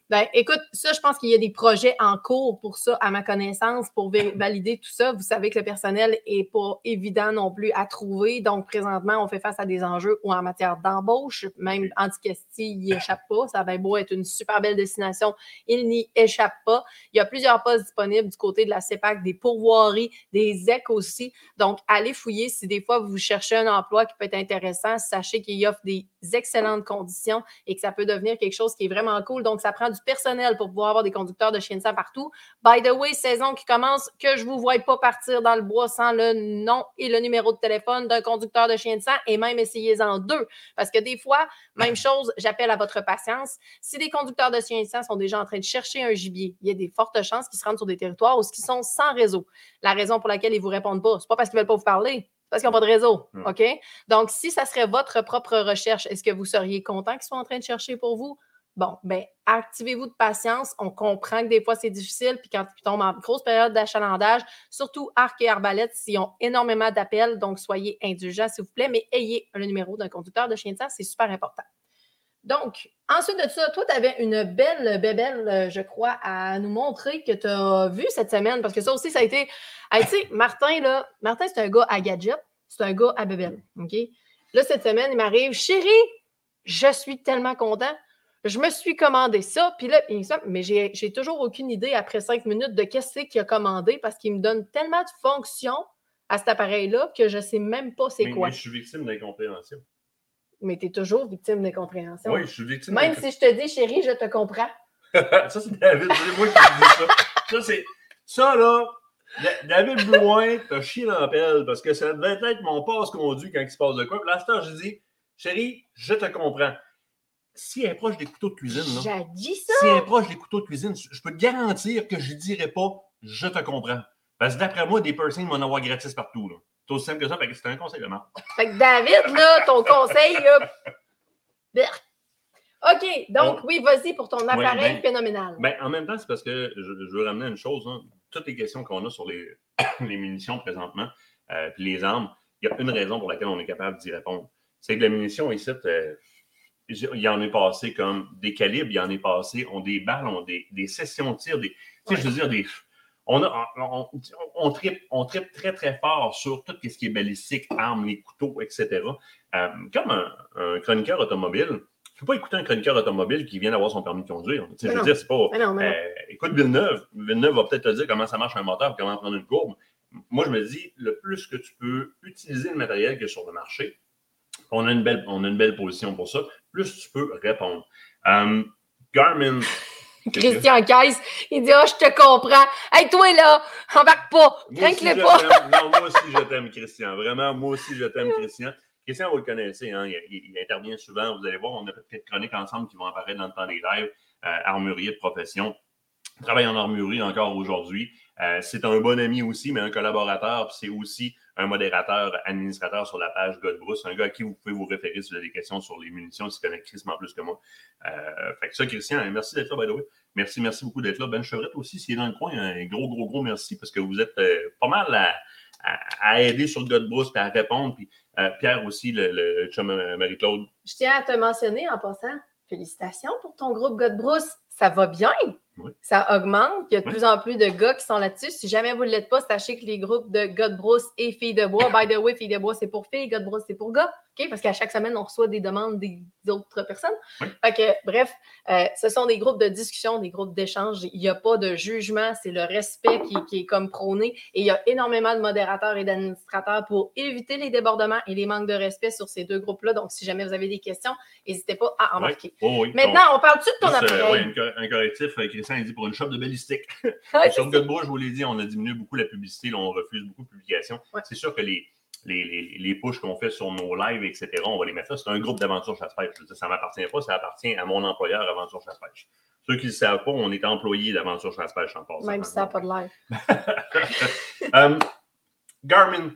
Ben, écoute, ça, je pense qu'il y a des projets en cours pour ça, à ma connaissance, pour valider tout ça. Vous savez que le personnel n'est pas évident non plus à trouver. Donc, présentement, on fait face à des enjeux ou en matière d'embauche. Même Anticosti n'y échappe pas. Ça va beau être une super belle destination. Il n'y échappe pas. Il y a plusieurs postes disponibles du côté de la CEPAC, des pourvoiries, des aussi. Donc, allez fouiller si des fois vous cherchez un emploi qui peut être intéressant. Sachez qu'il offre des excellentes conditions et que ça peut devenir quelque chose qui est vraiment cool. Donc, ça prend du personnel pour pouvoir avoir des conducteurs de chien de sang partout. By the way, saison qui commence, que je ne vous vois pas partir dans le bois sans le nom et le numéro de téléphone d'un conducteur de chien de sang et même essayez-en deux. Parce que des fois, même chose, j'appelle à votre patience. Si des conducteurs de chiens de sang sont déjà en train de chercher un gibier, il y a des fortes chances qu'ils se rendent sur des territoires où ils sont sans réseau. La raison pour laquelle ils ne vous répondent pas, ce n'est pas parce qu'ils ne veulent pas vous parler, c'est parce qu'ils n'ont pas de réseau. OK? Donc, si ça serait votre propre recherche, est-ce que vous seriez content qu'ils soient en train de chercher pour vous? Bon, bien, activez-vous de patience. On comprend que des fois, c'est difficile. Puis quand tu tombes en grosse période d'achalandage, surtout arc et arbalète, s'ils ont énormément d'appels. Donc, soyez indulgents, s'il vous plaît, mais ayez le numéro d'un conducteur de chien de sang. C'est super important. Donc, ensuite de ça, toi, tu avais une belle bébelle, euh, je crois, à nous montrer que tu as vu cette semaine, parce que ça aussi, ça a été. Hey, tu sais, Martin, là, Martin, c'est un gars à gadget, c'est un gars à bébelle. OK? Là, cette semaine, il m'arrive, chérie, je suis tellement content. Je me suis commandé ça, puis là, il me semble- mais j'ai toujours aucune idée après cinq minutes de qu'est-ce qu'il a commandé parce qu'il me donne tellement de fonctions à cet appareil-là que je ne sais même pas c'est quoi. mais je suis victime d'incompréhension. Mais tu es toujours victime d'incompréhension. Oui, je suis victime Même si je te dis, chérie, je te comprends. ça, c'est David. C'est moi qui te dis ça. Ça, c'est. Ça, là. Da- David Blouin t'a chié dans la pelle parce que ça devait être mon passe-conduit quand il se passe de quoi. Puis là, à je dis, chérie, je te comprends. Si elle est proche des couteaux de cuisine, là, J'ai dit ça. si elle est proche des couteaux de cuisine, je peux te garantir que je ne dirais pas je te comprends. Parce que d'après moi, des piercings vont en avoir gratis partout. là. C'est aussi simple que ça, fait que c'est un conseil de marque. Fait que David, là, ton conseil, là. OK, donc, oui, vas-y pour ton appareil ben- phénoménal. Ben, en même temps, c'est parce que je, je veux ramener une chose. hein. Toutes les questions qu'on a sur les, les munitions présentement, euh, puis les armes, il y a une raison pour laquelle on est capable d'y répondre. C'est que la munition ici, euh, il y en est passé comme des calibres, il y en est passé, on des balles, on des, des sessions de tir, des, tu sais, Ouais. je veux dire, des, on, a, on, on, on tripe, on tripe très, très fort sur tout ce qui est balistique, armes, les couteaux, etc. Euh, comme un, un chroniqueur automobile, je ne peux pas écouter un chroniqueur automobile qui vient d'avoir son permis de conduire. Je veux non. dire, c'est pas. Mais non, mais non. Euh, écoute Villeneuve. Villeneuve va peut-être te dire comment ça marche un moteur, comment prendre une courbe. Moi, je me dis, le plus que tu peux utiliser le matériel qui est sur le marché, on a une belle, on a une belle position pour ça, plus tu peux répondre. Euh, Garmin. Christian Caisse, il dit Ah, je te comprends. Hey, toi, là, embarque pas. Crains-le pas. Non, moi aussi, je t'aime, Christian. Vraiment, moi aussi, je t'aime, Christian. Christian, vous le connaissez, hein, il, il- il intervient souvent. Vous allez voir, on a quelques chroniques ensemble qui vont apparaître dans le temps des lives. Euh, armurier de profession. Il travaille en armurerie encore aujourd'hui. Euh, c'est un bon ami aussi, mais un collaborateur. Puis c'est aussi un modérateur, administrateur sur la page Godbrousse. Un gars à qui vous pouvez vous référer si vous avez des questions sur les munitions, s'il connaît crissement plus que moi. Euh, fait que ça, Christian, merci d'être là, by the way. Merci, merci beaucoup d'être là. Ben Chevrette aussi, s'il est dans le coin, un gros, gros, gros merci parce que vous êtes euh, pas mal à, aider sur le gars de brousse et à répondre. Puis Pierre aussi, le, le Marie-Claude. Je tiens à te mentionner en passant, félicitations pour ton groupe Godbrousse. Ça va bien? Oui. Ça augmente. Il y a de Oui. plus en plus de gars qui sont là-dessus. Si jamais vous ne l'êtes pas, sachez que les groupes de gars de brousse et filles de bois, by the way, filles de bois, c'est pour filles, gars de brousse, c'est pour gars. OK? Parce qu'à chaque semaine, on reçoit des demandes des autres personnes. Oui. Fait que, bref, euh, ce sont des groupes de discussion, des groupes d'échange. Il n'y a pas de jugement. C'est le respect qui, qui est comme prôné. Et il y a énormément de modérateurs et d'administrateurs pour éviter les débordements et les manques de respect sur ces deux groupes-là. Donc, si jamais vous avez des questions, n'hésitez pas à embarquer. Oh, oui. Maintenant, on parle-tu de ton euh, appareil? un cor- un correctif, euh, Christian, il dit pour une shop de balistique. Sur brousse, je vous l'ai dit, on a diminué beaucoup la publicité. là, on refuse beaucoup de publications. C'est sûr que les, les, les, les pushs qu'on fait sur nos lives, etc., on va les mettre là. C'est un groupe d'aventure chasse-pêche. Ça ne m'appartient pas, ça appartient à mon employeur Aventure Chasse-Pêche. Ceux qui ne le savent pas, on est employé d'Aventure Chasse-Pêche en passant. Même si ça n'a pas de l'air. Euh, Garmin.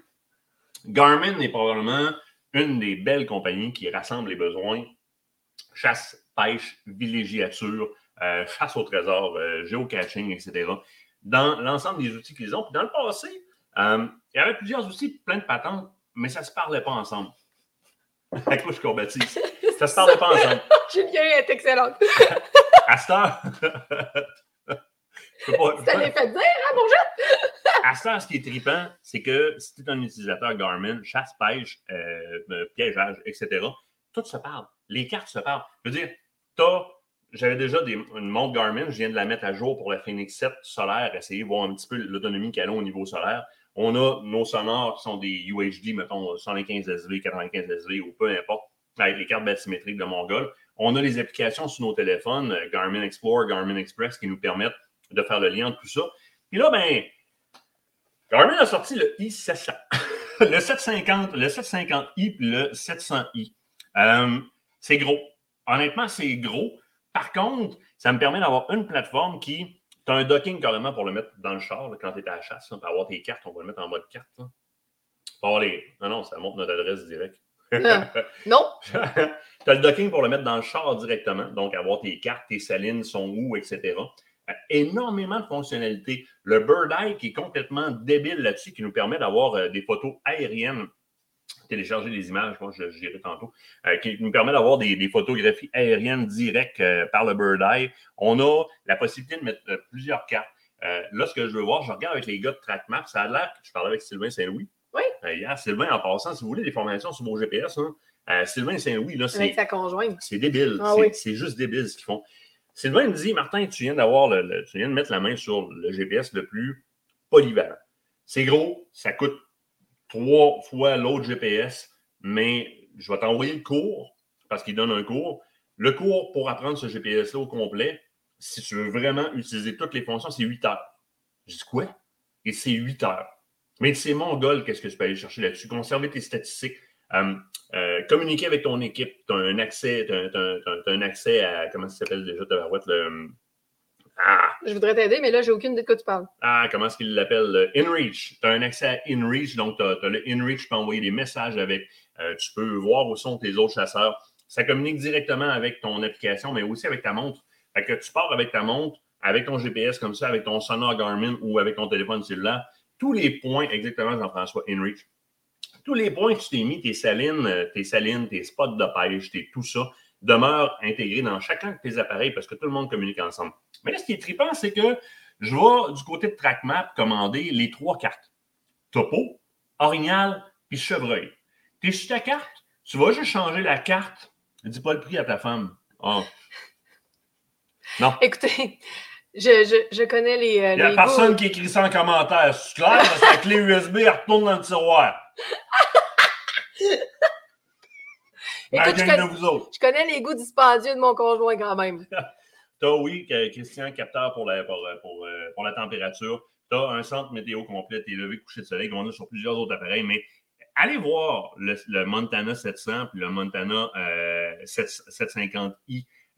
Garmin est probablement une des belles compagnies qui rassemble les besoins chasse, pêche, villégiature, euh, chasse au trésor, euh, géocaching, etc. Dans l'ensemble des outils qu'ils ont. Puis dans le passé, euh, il y avait plusieurs outils, plein de patentes, mais ça ne se parlait pas ensemble. La couche combative. Ça ne se parlait pas ensemble. Julien est excellente. À cette heure, Ça fait dire, hein, mon jeune? À ce ce qui est trippant, c'est que si tu es un utilisateur Garmin, chasse, pêche, euh, euh, piégeage, etc., tout se parle. Les cartes se parlent. Je veux dire, t'as- j'avais déjà des, une montre Garmin, je viens de la mettre à jour pour la Phoenix 7 solaire, essayer de voir un petit peu l'autonomie qu'elle a au niveau solaire. On a nos sonores qui sont des UHD, mettons 115 SV, 95 SV ou peu importe, avec les cartes basymétriques de Mongol. On a les applications sur nos téléphones, euh, Garmin Explorer, Garmin Express, qui nous permettent de faire le lien entre tout ça. Puis là, ben, Garmin a sorti le i700, le 750, le 750i puis le 700i. Euh, c'est gros. Honnêtement, c'est gros. Par contre, ça me permet d'avoir une plateforme qui. Tu as un docking carrément pour le mettre dans le char là, quand tu es à la chasse. Pour avoir tes cartes, on va le mettre en mode carte. Là. Pour avoir les... Non, non, ça montre notre adresse directe. Ah. Non, tu as le docking pour le mettre dans le char directement, donc avoir tes cartes, tes salines sont où, etc. Euh, Énormément de fonctionnalités. Le Bird Eye qui est complètement débile là-dessus, qui nous permet d'avoir euh, des photos aériennes, télécharger des images, moi je, dirais tantôt, euh, qui nous permet d'avoir des, des photographies aériennes directes euh, par le Bird Eye. On a la possibilité de mettre euh, plusieurs cartes. Là, ce que je veux voir, je regarde avec les gars de TrackMap, ça a l'air, je parlais avec Sylvain Saint-Louis. Oui. Hier, Sylvain, en passant, si vous voulez des formations sur vos GPS, hein, Sylvain Saint-Louis, là, c'est c'est débile. Ah c'est oui. juste débile ce qu'ils font. Sylvain me dit Martin, tu viens d'avoir le, le- tu viens de mettre la main sur le GPS le plus polyvalent. C'est gros, ça coûte trois fois l'autre GPS, mais je vais t'envoyer le cours parce qu'il donne un cours. Le cours pour apprendre ce GPS-là au complet, si tu veux vraiment utiliser toutes les fonctions, c'est 8 heures. Je dis quoi? Et c'est 8 heures. Mais c'est mon goal, qu'est-ce que tu peux aller chercher là-dessus? Conserver tes statistiques. Euh, euh, communiquer avec ton équipe, tu as un accès, un accès à comment ça s'appelle déjà ta le ah, Je voudrais t'aider, mais là, j'ai aucune idée de quoi tu parles. ah, comment est-ce qu'il l'appelle? Le InReach? Tu as un accès à InReach, donc tu as, le InReach, tu peux envoyer des messages avec, euh, tu peux voir où sont tes autres chasseurs. Ça communique directement avec ton application, mais aussi avec ta montre. Fait que tu pars avec ta montre, avec ton GPS comme ça, avec ton Sonar Garmin ou avec ton téléphone cellulaire. Tous les points, exactement, Jean-François, InReach. Tous les points que tu t'es mis, tes salines, euh, tes salines, tes spots de pêche, tes, tout ça, demeurent intégrés dans chacun de tes appareils parce que tout le monde communique ensemble. Mais là, ce qui est trippant, c'est que je vais du côté de TrackMap commander les trois cartes. Topo, Orignal, puis Chevreuil. T'es sur ta carte, tu vas juste changer la carte. Dis pas le prix à ta femme. Ah. Non. Écoutez, je, je, je connais les. euh, Il n'y a les personne goûts. qui écrit ça en commentaire. C'est clair, parce que la clé USB, elle retourne dans le tiroir. Écoute, je connais- de vous autres. Je connais les goûts dispendieux de mon conjoint quand même. T'as, oui, Christian, capteur pour la, pour, pour, euh, pour la température. Tu as un centre météo complet, t'es levé, couché de soleil, qu'on a sur plusieurs autres appareils. Mais allez voir le, le Montana 700 puis le Montana euh, 7 750i.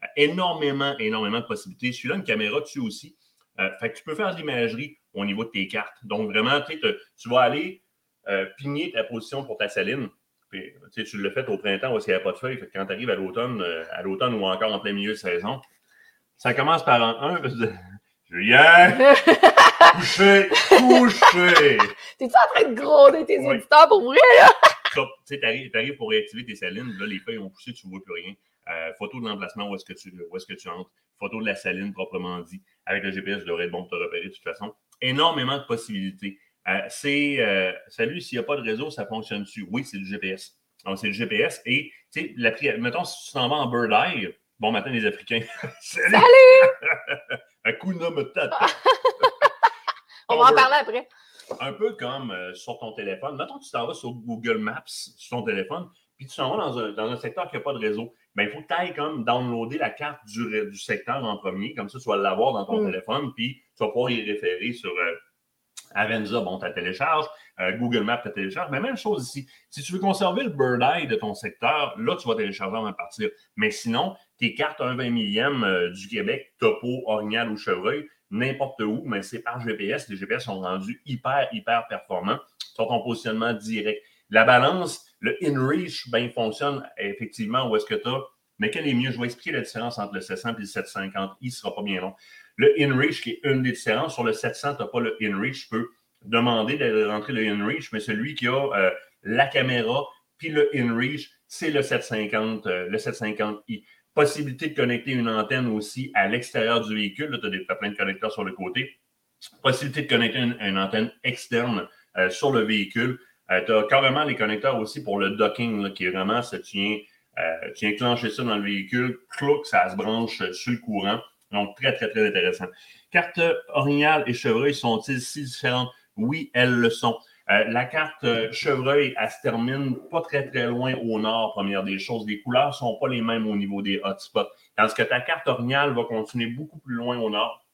Euh, Énormément, énormément de possibilités. Celui-là, une caméra dessus aussi. Euh, fait que tu peux faire de l'imagerie au niveau de tes cartes. Donc, vraiment, tu vas aller euh, pigner ta position pour ta saline. Puis, tu l'as fait au printemps parce qu'il n'y a pas de feuilles. Fait que quand tu arrives à l'automne, euh, à l'automne ou encore en plein milieu de saison, ça commence par un 1. Julien, couché, couché. T'es-tu en train de gronder tes Oui. auditeurs pour vrai? Ça, Tu t'arrives pour réactiver tes salines, là, les feuilles ont poussé, tu ne vois plus rien. Euh, photo de l'emplacement, où est-ce que, tu, où est-ce que tu entres. Photo de la saline, proprement dit. Avec le GPS, je devrais être bon pour te repérer de toute façon. Énormément de possibilités. C'est, euh, salut, s'il n'y a pas de réseau, ça fonctionne dessus. Oui, c'est du GPS. Donc, c'est du GPS. Et, tu sais, mettons, si tu t'en vas en Bird Eye, bon matin, les Africains. Salut! Un coup de tata. On va en parler après. un peu comme euh, sur ton téléphone. Mettons que tu t'en vas sur Google Maps sur ton téléphone, puis tu t'en vas dans un, dans un secteur qui n'a pas de réseau. Ben, il faut que tu ailles comme downloader la carte du, du secteur en premier. Comme ça, tu vas l'avoir dans ton Mm. téléphone, puis tu vas pouvoir y référer sur euh, Avenza. Bon, tu télécharge. euh, Google Maps, tu télécharge. Mais même chose ici. Si tu veux conserver le bird eye de ton secteur, là, tu vas télécharger avant de partir. Mais sinon, tes cartes 1 20 millième euh, du Québec, Topo, Orignal ou Chevreuil, n'importe où, mais c'est par GPS. Les GPS sont rendus hyper, hyper performants sur ton positionnement direct. La balance, le InReach, ben, il fonctionne effectivement où est-ce que tu as. Mais quel est mieux? Je vais expliquer la différence entre le 700 et le 750i, ce ne sera pas bien long. Le InReach, qui est une des différences, sur le 700, tu n'as pas le InReach. Tu peux demander de rentrer le InReach, mais celui qui a euh, la caméra puis le InReach, c'est le 750, euh, le 750i. Possibilité de connecter une antenne aussi à l'extérieur du véhicule. Tu as, plein de connecteurs sur le côté. Possibilité de connecter une, une antenne externe euh, sur le véhicule. tu as carrément les connecteurs aussi pour le docking, là, qui est vraiment, ça, tu viens, euh, tu ça dans le véhicule, clouc, ça se branche euh, sur le courant. Donc, très, très, très intéressant. Carte Orignal et Chevreuil sont-ils si différentes? Oui, elles le sont. Euh, la carte euh, chevreuil, elle se termine pas très, très loin au nord, première des choses. Les couleurs ne sont pas les mêmes au niveau des hotspots. Tandis que ta carte orignale va continuer beaucoup plus loin au nord.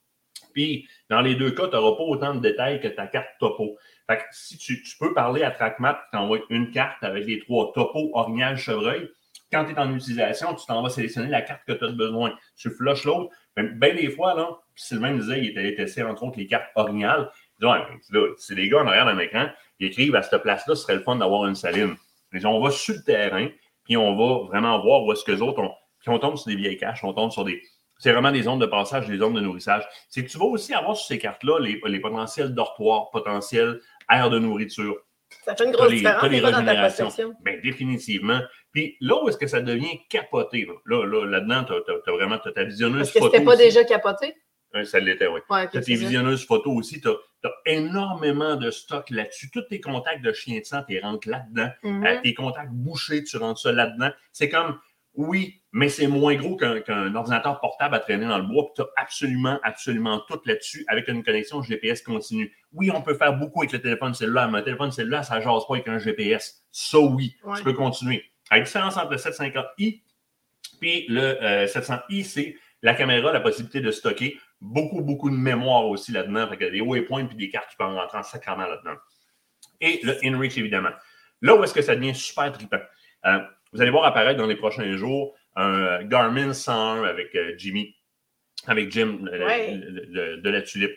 Puis, dans les deux cas, tu n'auras pas autant de détails que ta carte topo. Fait que si tu, tu peux parler à TrackMap, tu t'envoies une carte avec les trois topo, orignal, chevreuil. Quand tu es en utilisation, tu t'en vas sélectionner la carte que tu as besoin. Tu flushes l'autre. Bien des fois, là, Sylvain disait, il était testé entre autres les cartes orignales. Il dit, ouais, c'est des gars en arrière d'un écran, ils écrivent à cette place-là, ce serait le fun d'avoir une saline. Mais on va sur le terrain, puis on va vraiment voir où est-ce que les autres ont. Puis on tombe sur des vieilles caches, on tombe sur des. C'est vraiment des zones de passage, des zones de nourrissage. C'est que tu vas aussi avoir sur ces cartes-là les potentiels dortoirs, potentiels aires de nourriture. Ça fait une grosse les, différence les dans ta prospection. Bien, définitivement. Puis là où est-ce que ça devient capoté? Là, là, là, là-dedans, tu as, vraiment ta visionneuse Parce que c'était pas aussi. déjà capoté? Ouais, ça l'était, oui. Ouais, Tu as tes visionneuses photos aussi. Tu as, énormément de stock là-dessus. Tous tes contacts de chien de sang, tu rentres là-dedans. Mhm. Euh, tes contacts bouchés, tu rentres ça là-dedans. C'est comme, oui, mais c'est moins gros qu'un ordinateur portable à traîner dans le bois. Puis tu as absolument, absolument tout là-dessus avec une connexion GPS continue. Oui, on peut faire beaucoup avec le téléphone cellulaire, mais un téléphone cellulaire, ça ne jase pas avec un GPS. Ça, oui, Ouais. tu peux continuer. La différence entre le 750i puis le euh, 700i, c'est la caméra, la possibilité de stocker beaucoup, beaucoup de mémoire aussi là-dedans. Fait que des waypoints puis des cartes qui peuvent rentrer en sacrament là-dedans. Et le InReach, évidemment. Là où est-ce que ça devient super trippant? Euh, vous allez voir apparaître dans les prochains jours un euh, Garmin 101 avec euh, Jimmy, avec Jim euh, Ouais. de, de- de la Tulipe.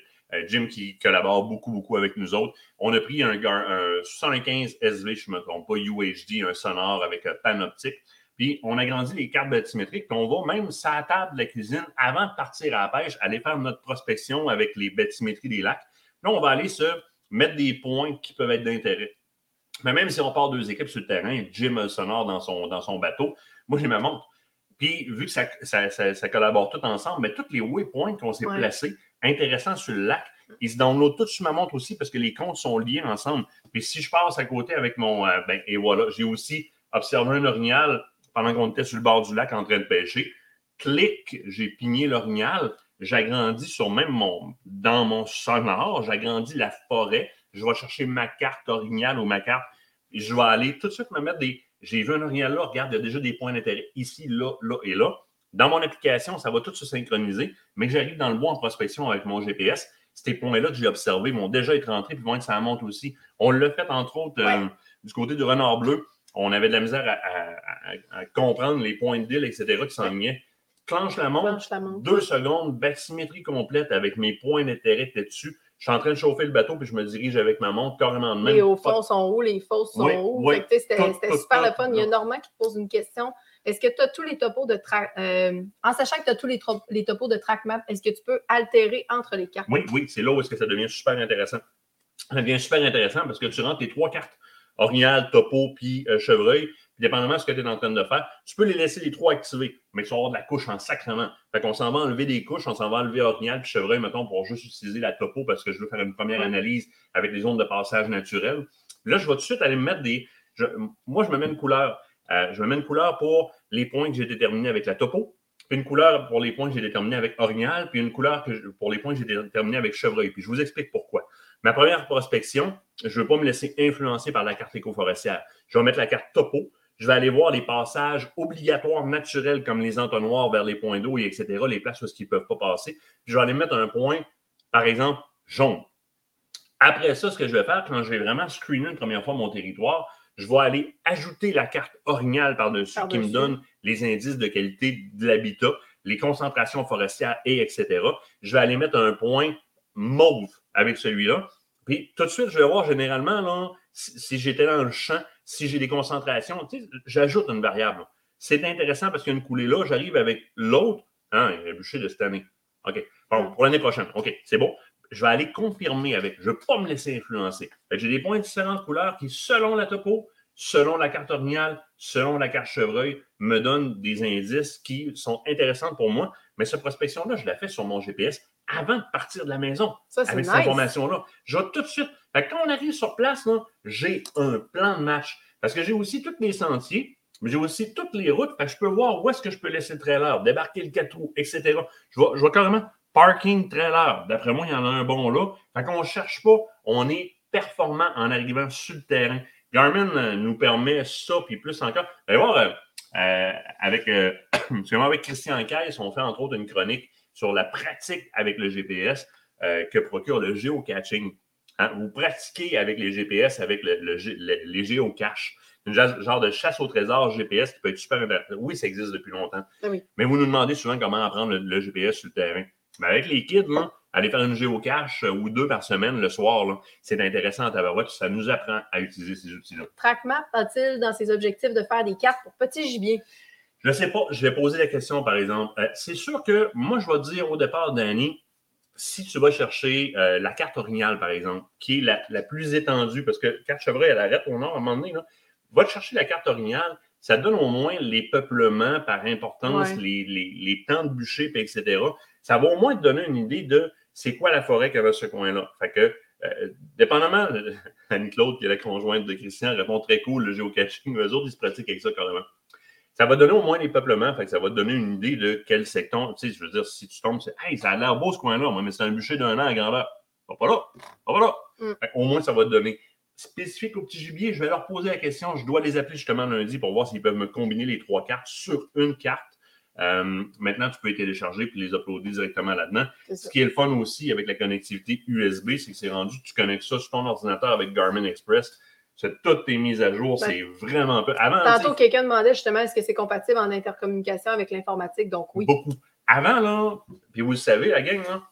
Jim qui collabore beaucoup, beaucoup avec nous autres. On a pris un, un 75 SV, je ne me trompe pas, UHD, un sonore avec un panoptique. Puis on agrandit les cartes bathymétriques, puis on va même sur la table de la cuisine avant de partir à la pêche, aller faire notre prospection avec les bathymétries des lacs. Là, on va aller se mettre des points qui peuvent être d'intérêt. Mais même si on part deux équipes sur le terrain, Jim a le sonore dans son, dans son bateau, moi j'ai ma montre. Puis vu que ça, ça- ça- ça collabore tout ensemble, mais tous les waypoints qu'on s'est Ouais. placés, intéressants sur le lac, ils se downloadent tous sur ma montre aussi parce que les comptes sont liés ensemble. Puis si je passe à côté avec mon. euh, ben, et voilà, j'ai aussi observé un orignal pendant qu'on était sur le bord du lac en train de pêcher. Clic, j'ai pigné l'orignal. J'agrandis sur même mon. Dans mon sonore, j'agrandis la forêt. Je vais chercher ma carte orignal ou ma carte. Et je vais aller tout de suite me mettre des. J'ai vu un orignal là, regarde, il y a déjà des points d'intérêt ici, là, là et là. Dans mon application, ça va tout se synchroniser, mais que j'arrive dans le bois en prospection avec mon GPS, ces points-là que j'ai observés vont déjà être rentrés, puis vont être ça monte aussi. On l'a fait, entre autres, euh, du côté du renard bleu. On avait de la misère à, à- à- à comprendre les points de deal, etc., qui s'enlignaient. Clenche la montre, deux secondes, bathymétrie complète avec mes points d'intérêt dessus. Je suis en train de chauffer le bateau, puis je me dirige avec ma montre carrément de même. Les hauts fonds sont où, les fausses sont Oui, où. oui. C'était super tout, le fun. Il y a. Normand qui te pose une question. Est-ce que tu as tous les topos de track euh, en sachant que tu as tous les, les topos de track map, est-ce que tu peux altérer entre les cartes? Oui, oui, c'est là où est-ce que ça devient super intéressant. Ça devient super intéressant parce que tu rentres tes trois cartes, orignal, topo, puis euh, chevreuil, dépendamment de ce que tu es en train de faire, tu peux les laisser les trois activés, mais tu vas avoir de la couche en sacrement. Fait qu'on s'en va enlever des couches, on s'en va enlever orignal puis chevreuil, mettons, pour juste utiliser la topo parce que je veux faire une première analyse avec les zones de passage naturelles. Là, je vais tout de suite aller me mettre des. je- moi, je me mets une couleur. Euh, je me mets une couleur pour les points que j'ai déterminés avec la topo, puis une couleur pour les points que j'ai déterminés avec orignal, puis une couleur que je- pour les points que j'ai déterminés avec chevreuil. Puis je vous explique pourquoi. Ma première prospection, je ne veux pas me laisser influencer par la carte éco-forestière. Je vais mettre la carte topo. Je vais aller voir les passages obligatoires naturels comme les entonnoirs vers les points d'eau et etc., les places où ils ne peuvent pas passer. Puis je vais aller mettre un point, par exemple, jaune. Après ça, ce que je vais faire, quand j'ai vraiment screené une première fois mon territoire, je vais aller ajouter la carte orignale par-dessus qui me donne les indices de qualité de l'habitat, les concentrations forestières et etc. Je vais aller mettre un point mauve avec celui-là. Puis tout de suite, je vais voir généralement là, si, si j'étais dans le champ, si j'ai des concentrations, tu sais, j'ajoute une variable. C'est intéressant parce qu'il y a une coulée là, j'arrive avec l'autre. Hein, il y a un bûcher de cette année. OK. Bon, pour l'année prochaine. OK, c'est bon. Je vais aller confirmer avec. Je ne veux pas me laisser influencer. J'ai des points de différentes couleurs qui, selon la topo, selon la carte orignale, selon la carte chevreuil, me donnent des indices qui sont intéressants pour moi. Mais cette prospection-là, je la fais sur mon GPS avant de partir de la maison Ça, c'est avec nice. cette information-là. Je vais tout de suite. Fait que quand on arrive sur place, j'ai un plan de match. Parce que j'ai aussi tous les sentiers, mais j'ai aussi toutes les routes. Fait que je peux voir où est-ce que je peux laisser le trailer, débarquer le 4 roues, etc. Je vais carrément Parking trailer. D'après moi, il y en a un bon là. Fait qu'on ne cherche pas. On est performant en arrivant sur le terrain. Garmin euh, nous permet ça, puis plus encore. Allez voir, euh, euh, avec, avec Christian Caisse, on fait entre autres une chronique sur la pratique avec le GPS que procure le géocaching. Hein, Vous pratiquez avec les GPS, avec le, le gé- le- les géocaches. Une genre de chasse au trésor GPS qui peut être super intéressant. Oui, ça existe depuis longtemps. Ah oui. Mais vous nous demandez souvent comment apprendre le, GPS sur le terrain. Mais avec les kids, là, aller faire une géocache euh, ou deux par semaine le soir, c'est intéressant à tabarouette. Ça nous apprend à utiliser ces outils-là. TrackMap a-t-il dans ses objectifs de faire des cartes pour petit gibier? Je ne sais pas, je vais poser la question par exemple. Euh, c'est sûr que moi, je vais dire au départ, Danny, si tu vas chercher euh, la carte orignale, par exemple, qui est la, la plus étendue, parce que carte chevreuil, elle arrête au nord à un moment donné, là, va te chercher la carte orignale, ça donne au moins les peuplements par importance, Ouais. les, les- les temps de bûcher, puis etc. Ça va au moins te donner une idée de c'est quoi la forêt avait à ce coin-là. Fait que, euh, dépendamment, euh, Annie-Claude, qui est la conjointe de Christian, répond très cool, le géocaching, eux autres, ils se pratiquent avec ça carrément. Ça va donner au moins les peuplements, fait que ça va te donner une idée de quel secteur. Tu sais, je veux dire, si tu tombes, c'est Hey, ça a l'air beau ce coin-là, mais c'est un bûcher d'un an à grandeur. Va pas là, va pas là. Mm. Au moins, ça va te donner. Spécifique au petit gibier, je vais leur poser la question. Je dois les appeler justement lundi pour voir s'ils peuvent me combiner les trois cartes sur une carte. Euh, maintenant, tu peux les télécharger puis les uploader directement là-dedans. Ce qui est le fun aussi avec la connectivité USB, c'est que c'est rendu, tu connectes ça sur ton ordinateur avec Garmin Express. C'est toutes tes mises à jour, Ben, c'est vraiment peu. Avant, Tantôt, quelqu'un demandait justement est-ce que c'est compatible en intercommunication avec l'informatique? Donc oui. Beaucoup. Avant, là, puis vous le savez, la gang, là,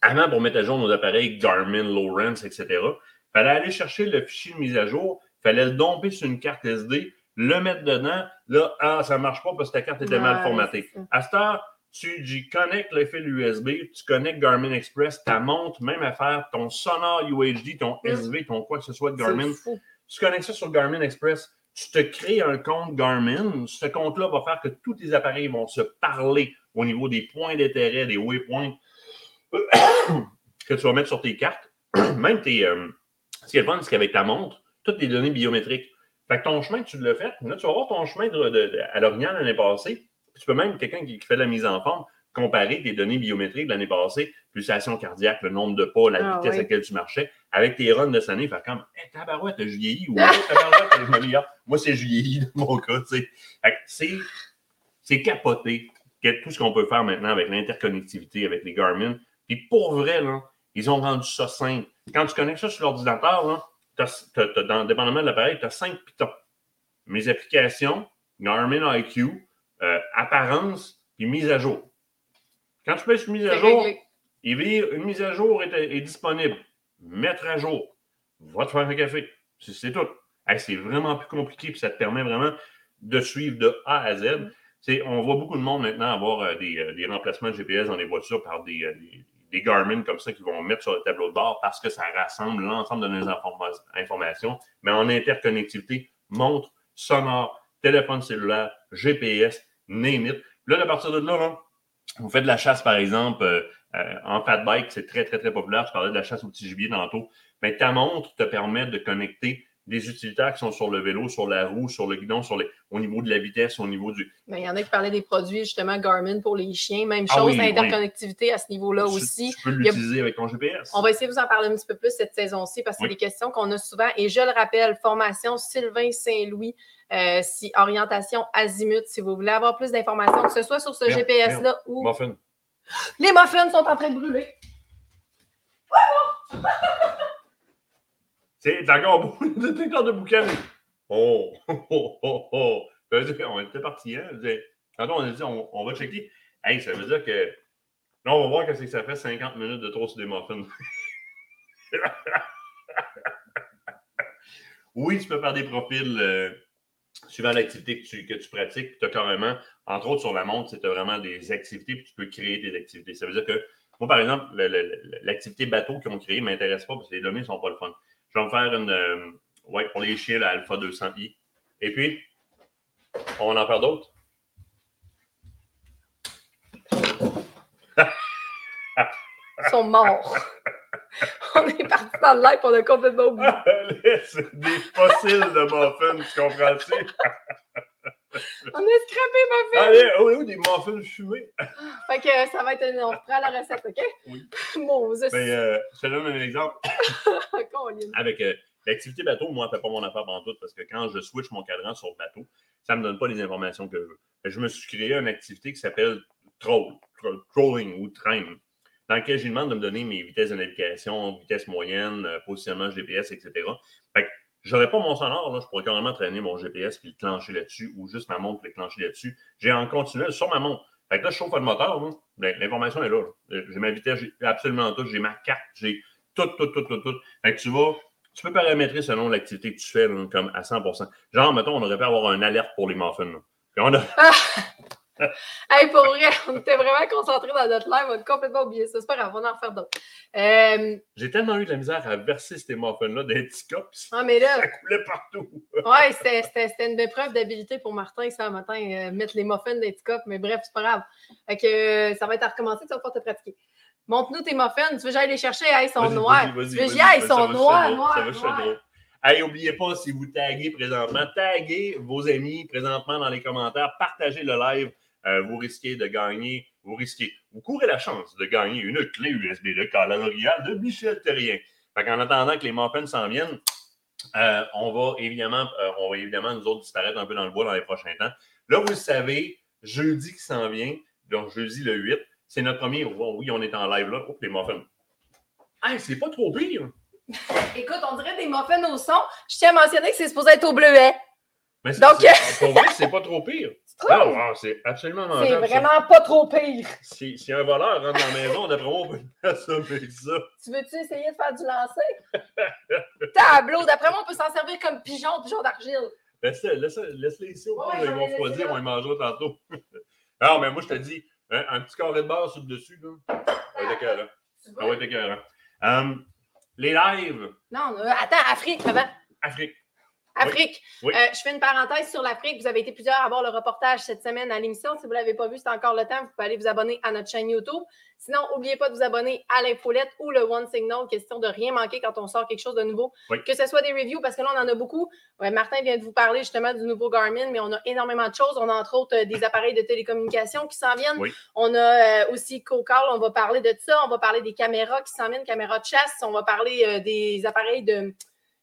avant, pour mettre à jour nos appareils Garmin, Lowrance, etc., il fallait aller chercher le fichier de mise à jour, il fallait le domper sur une carte SD, le mettre dedans. Là, ah, ça ne marche pas parce que ta carte était mal formatée. À cette heure, tu y connectes le fil USB, tu connectes Garmin Express, ta montre, même à faire ton sonore UHD, ton Mm. SV, ton quoi que ce soit de Garmin. Tu connectes ça sur Garmin Express, tu te crées un compte Garmin. Ce compte-là va faire que tous tes appareils vont se parler au niveau des points d'intérêt, des waypoints que tu vas mettre sur tes cartes. Même tes. euh, ce qui est le fun, c'est qu'avec ta montre, toutes les données biométriques. Fait que ton chemin, tu l'as fait. Là, tu vas voir ton chemin de, de- de- à l'Orignal l'année passée. Puis tu peux même, quelqu'un qui, qui fait de la mise en forme, comparer tes données biométriques de l'année passée, pulsation cardiaque, le nombre de pas, la Ah, vitesse oui. à laquelle tu marchais, avec tes runs de cette année, faire comme, hé, tabarouette, t'as vieilli ou Hey, tabarouette, t'as vieilli. Moi, c'est vieilli dans mon cas, c'est, capoté que tout ce qu'on peut faire maintenant avec l'interconnectivité, avec les Garmin. Puis pour vrai, là, ils ont rendu ça simple. Quand tu connectes ça sur l'ordinateur, dépendamment de l'appareil, tu as cinq pitons. Mes applications, Garmin IQ, euh, apparence, puis mise à jour. Quand tu fais une mise à jour, il une mise à jour est, est disponible. Mettre à jour. Va te faire un café. C'est tout. Hey, c'est vraiment plus compliqué, puis ça te permet vraiment de suivre de A à Z. C'est- on voit beaucoup de monde maintenant avoir euh, des, euh, des remplacements de GPS dans les voitures par des, euh, des, des Garmin comme ça qui vont mettre sur le tableau de bord parce que ça rassemble l'ensemble de nos informa- informations, mais en interconnectivité, montre, sonore, téléphone cellulaire, GPS, name it. Là, à partir de là, là, vous faites de la chasse, par exemple, euh, en fat bike, c'est très, très, très populaire. Je parlais de la chasse au petit gibier tantôt. Mais ta montre te permet de connecter des utilitaires qui sont sur le vélo, sur la roue, sur le guidon, sur les, au niveau de la vitesse, au niveau du. Mais il y en a qui parlaient des produits justement Garmin pour les chiens. Même Ah chose, oui, oui. interconnectivité à ce niveau-là aussi. tu peux a- l'utiliser avec ton GPS. On va essayer de vous en parler un petit peu plus cette saison-ci parce que Oui. c'est des questions qu'on a souvent. Et je le rappelle, formation Sylvain Saint-Louis, euh, si, orientation azimut, si vous voulez avoir plus d'informations, que ce soit sur ce GPS-là ou. Les muffins sont en train de brûler. C'est encore beau, le détecteur de boucan. Oh, oh, oh, oh, qu'on était parti, hein? Quand on a dit on, on va checker, hey, ça veut dire que là, on va voir qu'est-ce que ça fait 50 minutes de trop sur des muffins. oui, tu peux faire des profils euh, suivant l'activité que tu, que tu pratiques. Tu as carrément, entre autres sur la montre, as vraiment des activités, puis tu peux créer des activités. Ça veut dire que, moi, par exemple, le- le- le- l'activité bateau qu'ils ont créée ne m'intéresse pas parce que les données ne sont pas le fun. Je vais me faire une. euh, ouais, pour les chiens, la Alpha 200i. Et puis, on en faire d'autres? Ils sont morts. on est parti dans le live, on a complètement oublié. C'est des fossiles de muffins, tu comprends-tu? On a scrappé ma fille. Allez, oh, oh, des muffins fumés. Fait que ça va être une... On reprend la recette, OK? Oui. Bon, ça, Ben, euh, je te donne un exemple. Avec euh, l'activité bateau, moi, ça fait pas mon affaire en tout parce que quand je switch mon cadran sur le bateau, ça me donne pas les informations que je veux. Je me suis créé une activité qui s'appelle Troll, tro- Trolling ou Train, dans laquelle je lui demande de me donner mes vitesses de navigation, vitesse moyenne, euh, positionnement GPS, etc. Fait que j'aurais pas mon sonore, là, je pourrais carrément traîner mon GPS puis le clencher là-dessus ou juste ma montre le clencher là-dessus. J'ai en continuel sur ma montre. Fait que là, je chauffe le moteur. Ben, l'information est là. là. J'ai ma vitesse, j'ai absolument tout, j'ai ma carte, j'ai tout, tout, tout, tout, tout. Fait que tu vas, tu peux paramétrer selon l'activité que tu fais, comme à 100% Genre, mettons, on aurait pu avoir un alerte pour les muffins. Puis on a, Hey, pour vrai, on était vraiment concentrés dans notre live. On a complètement oublié ça. C'est pas grave, on va en refaire d'autres. Euh, j'ai tellement eu de la misère à verser ces muffins-là petits cups. ah, mais là, Ça coulait partout. ouais, c'était- une épreuve d'habilité pour Martin, ça, matin, euh, mettre les muffins petits cups. Mais bref, c'est pas grave. Fait que euh, ça va être à recommencer, tu vas pouvoir te pratiquer. Montre-nous tes muffins. Tu veux que j'aille les chercher? Hey, ils sont noirs. vas-y, Tu veux que j'y vas-y, aille? Ils sont noirs, noirs. Hey, n'oubliez pas, si vous taguez présentement, taguez vos amis présentement dans les commentaires, partagez le live. Euh, vous risquez de gagner, vous risquez, vous courez la chance de gagner une clé USB de calendrier de Michel Terrien. Fait qu'en attendant que les muffins s'en viennent, euh, on va évidemment, euh, on va évidemment nous autres disparaître un peu dans le bois dans les prochains temps. Là, vous le savez, jeudi qui s'en vient, donc jeudi le 8, c'est notre premier. oh, oui, on est en live là. Oh, les muffins. Hey, c'est pas trop pire. Écoute, on dirait des muffins au son. Je tiens à mentionner que c'est supposé être au bleuet. Mais c'est- Donc- pour vrai, c'est pas trop pire. C'est absolument C'est mangeable. ça. vraiment pas trop pire. Si, si un voleur rentre dans la maison, d'après moi, on peut assommer ça. Tu veux-tu essayer de faire du lancer? Tableau. D'après moi, on peut s'en servir comme pigeon, pigeon d'argile. Laisse-les laisse, laisse-les ici au Ouais, ils vont refroidir, on les mangera tantôt. non, mais moi, je te dis, un, un petit carré de beurre sur le dessus, là, ça va être écœurant. Ça va être écœurant. Hum, les lives, Non, euh, attends, Afrique avant. Afrique. Afrique. Oui. Euh, je fais une parenthèse sur l'Afrique. Vous avez été plusieurs à voir le reportage cette semaine à l'émission. Si vous ne l'avez pas vu, c'est encore le temps. Vous pouvez aller vous abonner à notre chaîne YouTube. Sinon, n'oubliez pas de vous abonner à l'infolette ou le One Signal, question de rien manquer quand on sort quelque chose de nouveau. Oui. Que ce soit des reviews, parce que là, on en a beaucoup. Ouais, Martin vient de vous parler justement du nouveau Garmin, mais on a énormément de choses. On a entre autres euh, des appareils de télécommunication qui s'en viennent. Oui. On a euh, aussi CoCall, on va parler de ça. On va parler des caméras qui s'en viennent, caméras de chasse. On va parler euh, des appareils de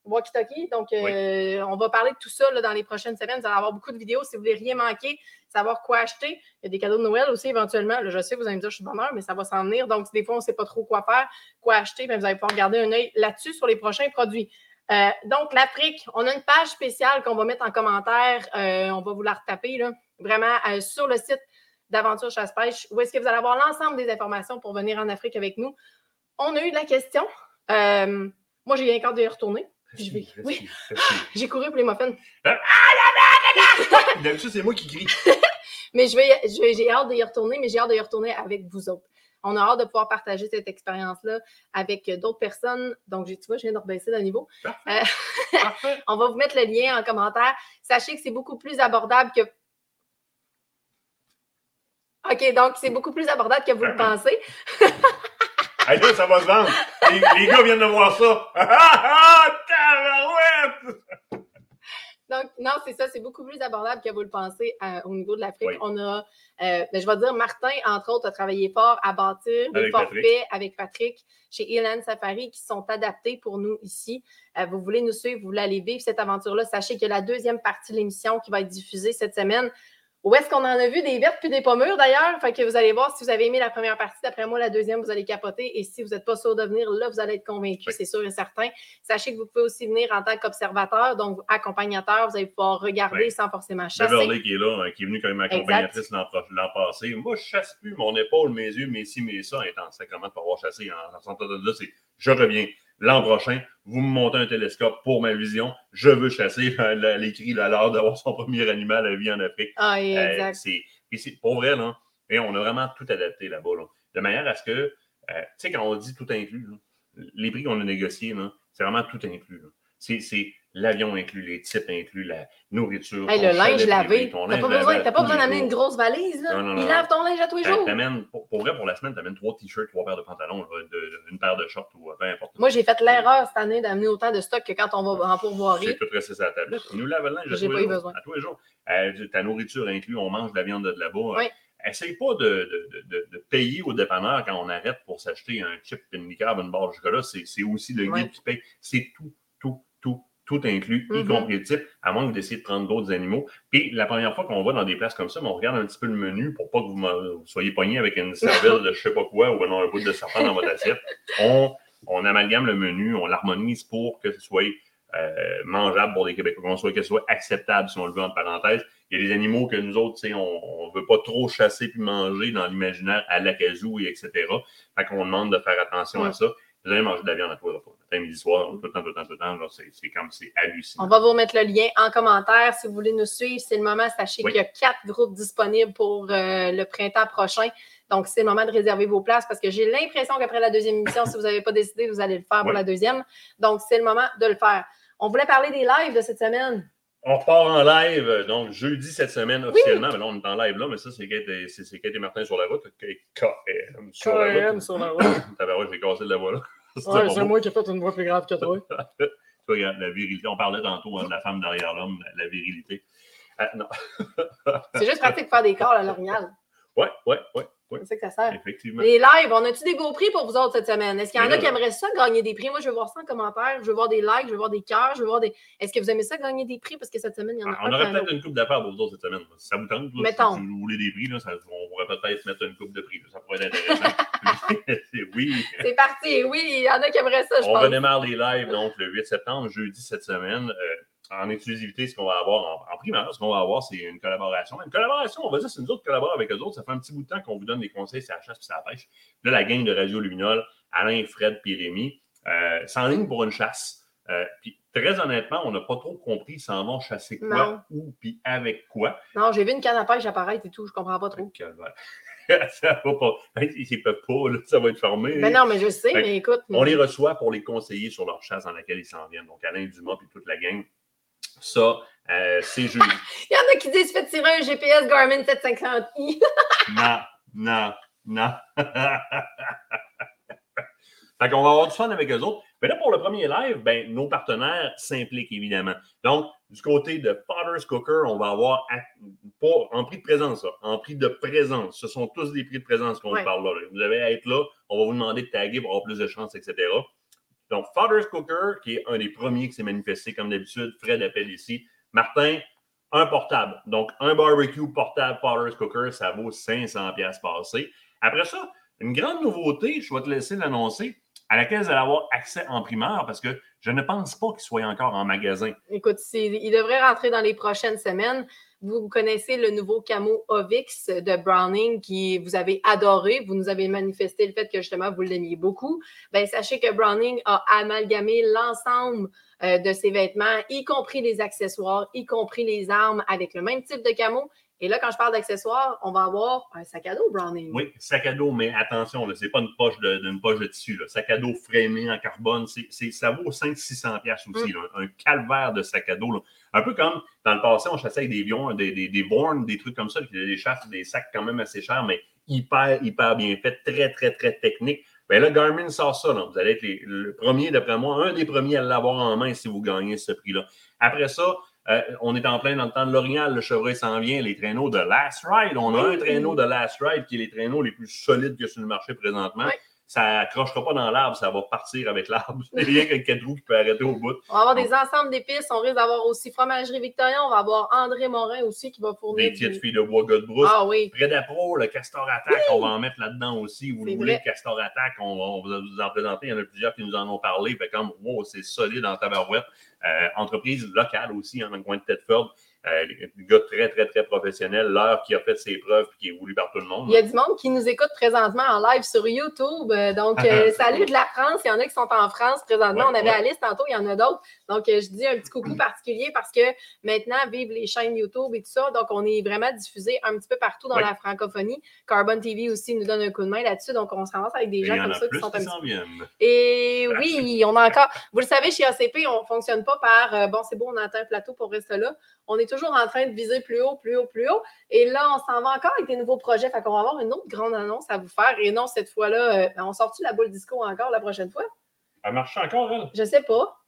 walkie-talkie. Donc, euh, on va parler de tout ça là, dans les prochaines semaines. Vous allez avoir beaucoup de vidéos. Si vous voulez rien manquer, savoir quoi acheter. Il y a des cadeaux de Noël aussi éventuellement. Là, je sais, vous allez me dire, je suis heure, mais ça va s'en venir. Donc, si des fois, on ne sait pas trop quoi faire, quoi acheter, bien, vous allez pouvoir garder un œil là-dessus sur les prochains produits. Euh, donc, l'Afrique, on a une page spéciale qu'on va mettre en commentaire. Euh, on va vous la retaper, là, vraiment, euh, sur le site d'Aventure Chasse-Pêche, où est-ce que vous allez avoir l'ensemble des informations pour venir en Afrique avec nous. On a eu de la question. Moi, j'ai qu'à de y retourner. Je vais- Reste- oui. J'ai couru pour les muffins. D'habitude, c'est moi qui crie. Mais je vais, je vais- j'ai hâte d'y retourner, mais j'ai hâte d'y retourner avec vous autres. On a hâte de pouvoir partager cette expérience-là avec euh, d'autres personnes. Donc, tu vois, je viens de rebaisser le niveau. Parfait. Euh, Parfait. on va vous mettre le lien en commentaire. Sachez que c'est beaucoup plus abordable que. OK, donc c'est beaucoup plus abordable que vous le pensez. Hey, là, ça va se vendre. Les, les gars viennent de voir ça. Ah, ah! Donc, non, c'est ça, c'est beaucoup plus abordable que vous le pensez euh, au niveau de l'Afrique. Oui. On a, euh, ben, je vais dire, Martin, entre autres, a travaillé fort à bâtir des Avec forfaits Patrick. avec Patrick chez Elan Safari qui sont adaptés pour nous ici. Euh, vous voulez nous suivre, vous voulez aller vivre cette aventure-là, sachez que la deuxième partie de l'émission qui va être diffusée cette semaine, où est-ce qu'on en a vu des vertes puis des pommures d'ailleurs? Fait que vous allez voir si vous avez aimé la première partie. D'après moi, la deuxième, vous allez capoter. Et si vous n'êtes pas sûr de venir, là, vous allez être convaincu, Oui. c'est sûr et certain. Sachez que vous pouvez aussi venir en tant qu'observateur, donc accompagnateur. Vous allez pouvoir regarder Oui. sans forcément chasser. Beverly qui est là, hein, qui est venu comme accompagnatrice l'an passé. Moi, je chasse plus mon épaule, mes yeux, mes ci, mes ça, étant sacrément de pas avoir chassé en, en de là, c'est je reviens. L'an prochain, vous me montez un télescope pour ma vision. Je veux chasser. L'écrit, l'art d'avoir son premier animal à vie en Afrique. Ah, oui, Euh, exact. c'est, puis c'est pour vrai, là. Et on a vraiment tout adapté là-bas, là. De manière à ce que, euh, tu sais, quand on dit tout inclus, là, les prix qu'on a négociés, c'est vraiment tout inclus. C'est, c'est L'avion inclut, les types inclus, la nourriture. Hey, le linge lavé. T'as pas besoin, pas besoin d'amener une grosse valise. Là. Non, non, Il lave ton linge à tous les jours. pour, pour vrai, pour la semaine, tu amènes trois t-shirts, trois paires de pantalons, une paire de shorts ou peu importe. Moi, j'ai fait l'erreur cette année d'amener autant de stock que quand on va en C'est pourvoirie. tout resté sur la tablette. Ils nous lavent le linge à tous pas les eu jours. besoin. À tous les jours. Euh, ta nourriture inclus, on mange de la viande de là-bas. Oui. Essaye pas de, de- de- payer au dépanneur quand on arrête pour s'acheter un chip, une liqueur, une barre de chocolat. C'est c'est aussi le guide Oui. qui paye. C'est tout, tout, inclus, y Mhm. compris le type, à moins que vous décidiez de prendre d'autres animaux. Puis la première fois qu'on va dans des places comme ça, mais on regarde un petit peu le menu pour pas que vous, soyez pogné avec une cervelle de je sais pas quoi ou un bout de serpent dans votre assiette. On, on amalgame le menu, on l'harmonise pour que ce soit euh, mangeable pour les Québécois, qu'on soit, que ce soit acceptable, si on le veut, en parenthèse. Il y a des animaux que nous autres, tu sais, on ne veut pas trop chasser puis manger dans l'imaginaire à l'acazou et etc. Fait qu'on demande de faire attention à Ouais. ça. Vous allez manger de la viande à les repas. Matin, midi, soir, tout le temps, tout le temps, tout le temps. C'est comme, c'est hallucinant. On va vous remettre le lien en commentaire si vous voulez nous suivre. C'est le moment. Sachez Oui. qu'il y a quatre groupes disponibles pour euh, le printemps prochain. Donc, c'est le moment de réserver vos places parce que j'ai l'impression qu'après la deuxième émission, si vous n'avez pas décidé, vous allez le faire pour Oui. la deuxième. Donc, c'est le moment de le faire. On voulait parler des lives de cette semaine. On repart en live, donc jeudi cette semaine officiellement. Mais là, on est en live là, mais ça, c'est Kate et, c'est- c'est Kate et Martin sur la route. KM sur la route. sur la route. J'ai cassé de la voix là. Ouais, c'est moi qui ai fait une voix plus grave que toi. Tu vois, regarde, la virilité. On parlait tantôt hein, de la femme derrière l'homme, la, la virilité. Ah, non. C'est juste pratique de faire des calls à l'orignal. Ouais, ouais, ouais, ouais, C'est ça que ça sert. effectivement. Les lives, on a-tu des beaux prix pour vous autres cette semaine? Est-ce qu'il y en a qui aimeraient ça gagner des prix? Moi, je veux voir ça en commentaire. Je veux voir des likes, je veux voir des cœurs, je veux voir des. Est-ce que vous aimez ça gagner des prix? Parce que cette semaine, il y en a Ah, On aurait peut-être une coupe d'affaires pour vous autres cette semaine. Si ça vous tente, là, Mettons. si vous voulez des prix, là, ça- on pourrait peut-être mettre une coupe de prix. là. Ça pourrait être intéressant. oui. C'est parti. Oui, il y en a qui aimeraient ça, je On pense. redémarre les lives donc le 8 septembre, jeudi cette semaine. Euh, en exclusivité, ce qu'on va avoir en, en primaire, ce qu'on va avoir, c'est une collaboration. Une collaboration, on va dire, c'est nous autres qui collaborons avec eux autres. Ça fait un petit bout de temps qu'on vous donne des conseils sur la chasse et sur la pêche. Là, la gang de Radio Luminol, Alain, Fred, puis Rémi, euh, s'enlignent pour une chasse. Euh, puis très honnêtement, on n'a pas trop compris ils s'en vont chasser quoi, Non. où, puis avec quoi. Non, j'ai vu une canne à pêche apparaître et tout. Je comprends pas trop. Ça va pas. Ils peuvent pas, là, ça va être fermé. Ben non, mais je sais, Fait mais écoute. On les reçoit pour les conseiller sur leur chasse dans laquelle ils s'en viennent. Donc, Alain Dumas et toute la gang. Ça, euh, c'est jeudi. Il y en a qui disent faites tirer un GPS Garmin 750i. non, non, non. fait qu'on va avoir du fun avec eux autres. Mais là, pour le premier live, ben, nos partenaires s'impliquent évidemment. Donc, du côté de Potter's Cooker, on va avoir, à- pas en prix de présence, ça, en prix de présence. Ce sont tous des prix de présence qu'on Ouais. parle là, là. Vous avez à être là, on va vous demander de taguer pour avoir plus de chances, etc. Donc, Father's Cooker, qui est un des premiers qui s'est manifesté comme d'habitude, Fred appelle ici. Martin, un portable. Donc, un barbecue portable Father's Cooker, ça vaut 500$ piastres passés. Après ça, une grande nouveauté, je vais te laisser l'annoncer, à laquelle vous allez avoir accès en primeur parce que je ne pense pas qu'il soit encore en magasin. Écoute, il devrait rentrer dans les prochaines semaines. Vous connaissez le nouveau camo Ovix de Browning qui vous avez adoré. Vous nous avez manifesté le fait que justement vous l'aimiez beaucoup. Ben, sachez que Browning a amalgamé l'ensemble euh, de ses vêtements, y compris les accessoires, y compris les armes avec le même type de camo. Et là, quand je parle d'accessoires, on va avoir un sac à dos Browning. Oui, sac à dos, mais attention, ce n'est pas une poche de, poche de tissu. Là. Sac à dos framé en carbone, ça vaut 500-600$ piastres aussi. là. Un calvaire de sac à dos. là. Un peu comme dans le passé, on chassait avec des lions, des, des, des trucs comme ça, puis des chasses, des sacs quand même assez chers, mais hyper, hyper bien faits, très, très, très techniques. Ben là, Garmin sort ça. là. Vous allez être les- le premier, d'après moi, un des premiers à l'avoir en main si vous gagnez ce prix-là. Après ça, euh, on est en plein dans le temps de l'Orignal, le chevreuil s'en vient, les traîneaux de Last Ride. On a un traîneau de Last Ride qui est les traîneaux les plus solides que sur le marché présentement. Oui. Ça accrochera pas dans l'arbre, ça va partir avec l'arbre. C'est rien qu'un quatre roues qui peut arrêter au bout. On va avoir des ensembles d'épices. On risque d'avoir aussi Fromagerie Victoria. On va avoir André Morin aussi qui va fournir. Des du- petites filles de bois Godbrousse. Ah oui. Près d'Apro, le Castor Attack, on va en mettre là-dedans aussi. Vous voulez, le Castor Attack, on, on va vous en présenter. Il y en a plusieurs qui nous en ont parlé. Fait comme, wow, c'est solide en tabarouette. Euh, entreprise locale aussi, hein, dans le coin de Tedford. Euh, le gars très, très, très professionnel, l'heure qui a fait ses preuves et qui est voulu par tout le monde. Il y a du monde qui nous écoute présentement en live sur YouTube. Euh, Donc, euh, salut de la France. Il y en a qui sont en France présentement. Ouais, On avait ouais. Alice tantôt, il y en a d'autres. Donc, euh, je dis un petit coucou particulier parce que maintenant, vive les chaînes YouTube et tout ça. Donc, on est vraiment diffusé un petit peu partout dans la francophonie. Carbon TV aussi nous donne un coup de main là-dessus. Donc, on se ramasse avec des Et gens comme ça qui sont un petit et oui, on a encore. Vous le savez, chez ACP, on ne fonctionne pas par euh, bon, c'est beau, on a atteint un plateau pour rester là. On est toujours en train de viser plus haut, plus haut, plus haut. Et là, on s'en va encore avec des nouveaux projets. Fait qu'on va avoir une autre grande annonce à vous faire. Et non, cette fois-là, euh, on sort-tu la boule disco encore la prochaine fois? Elle marche encore, elle? Je sais pas.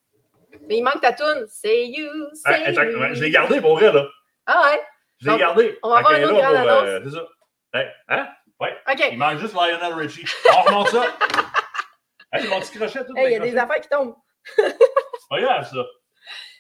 Mais il manque ta toune. Say you, say attends, you. ouais, je l'ai gardé pour vrai, là. Ah ouais? Je l'ai gardé. on va avoir une autre là grande pour, euh, C'est ça. Hey, hein? OK. Il manque juste Lionel Richie. On remonte ça. hey, mon petit crochet, tout Hey, Il y a des affaires qui tombent. C'est pas grave, ça.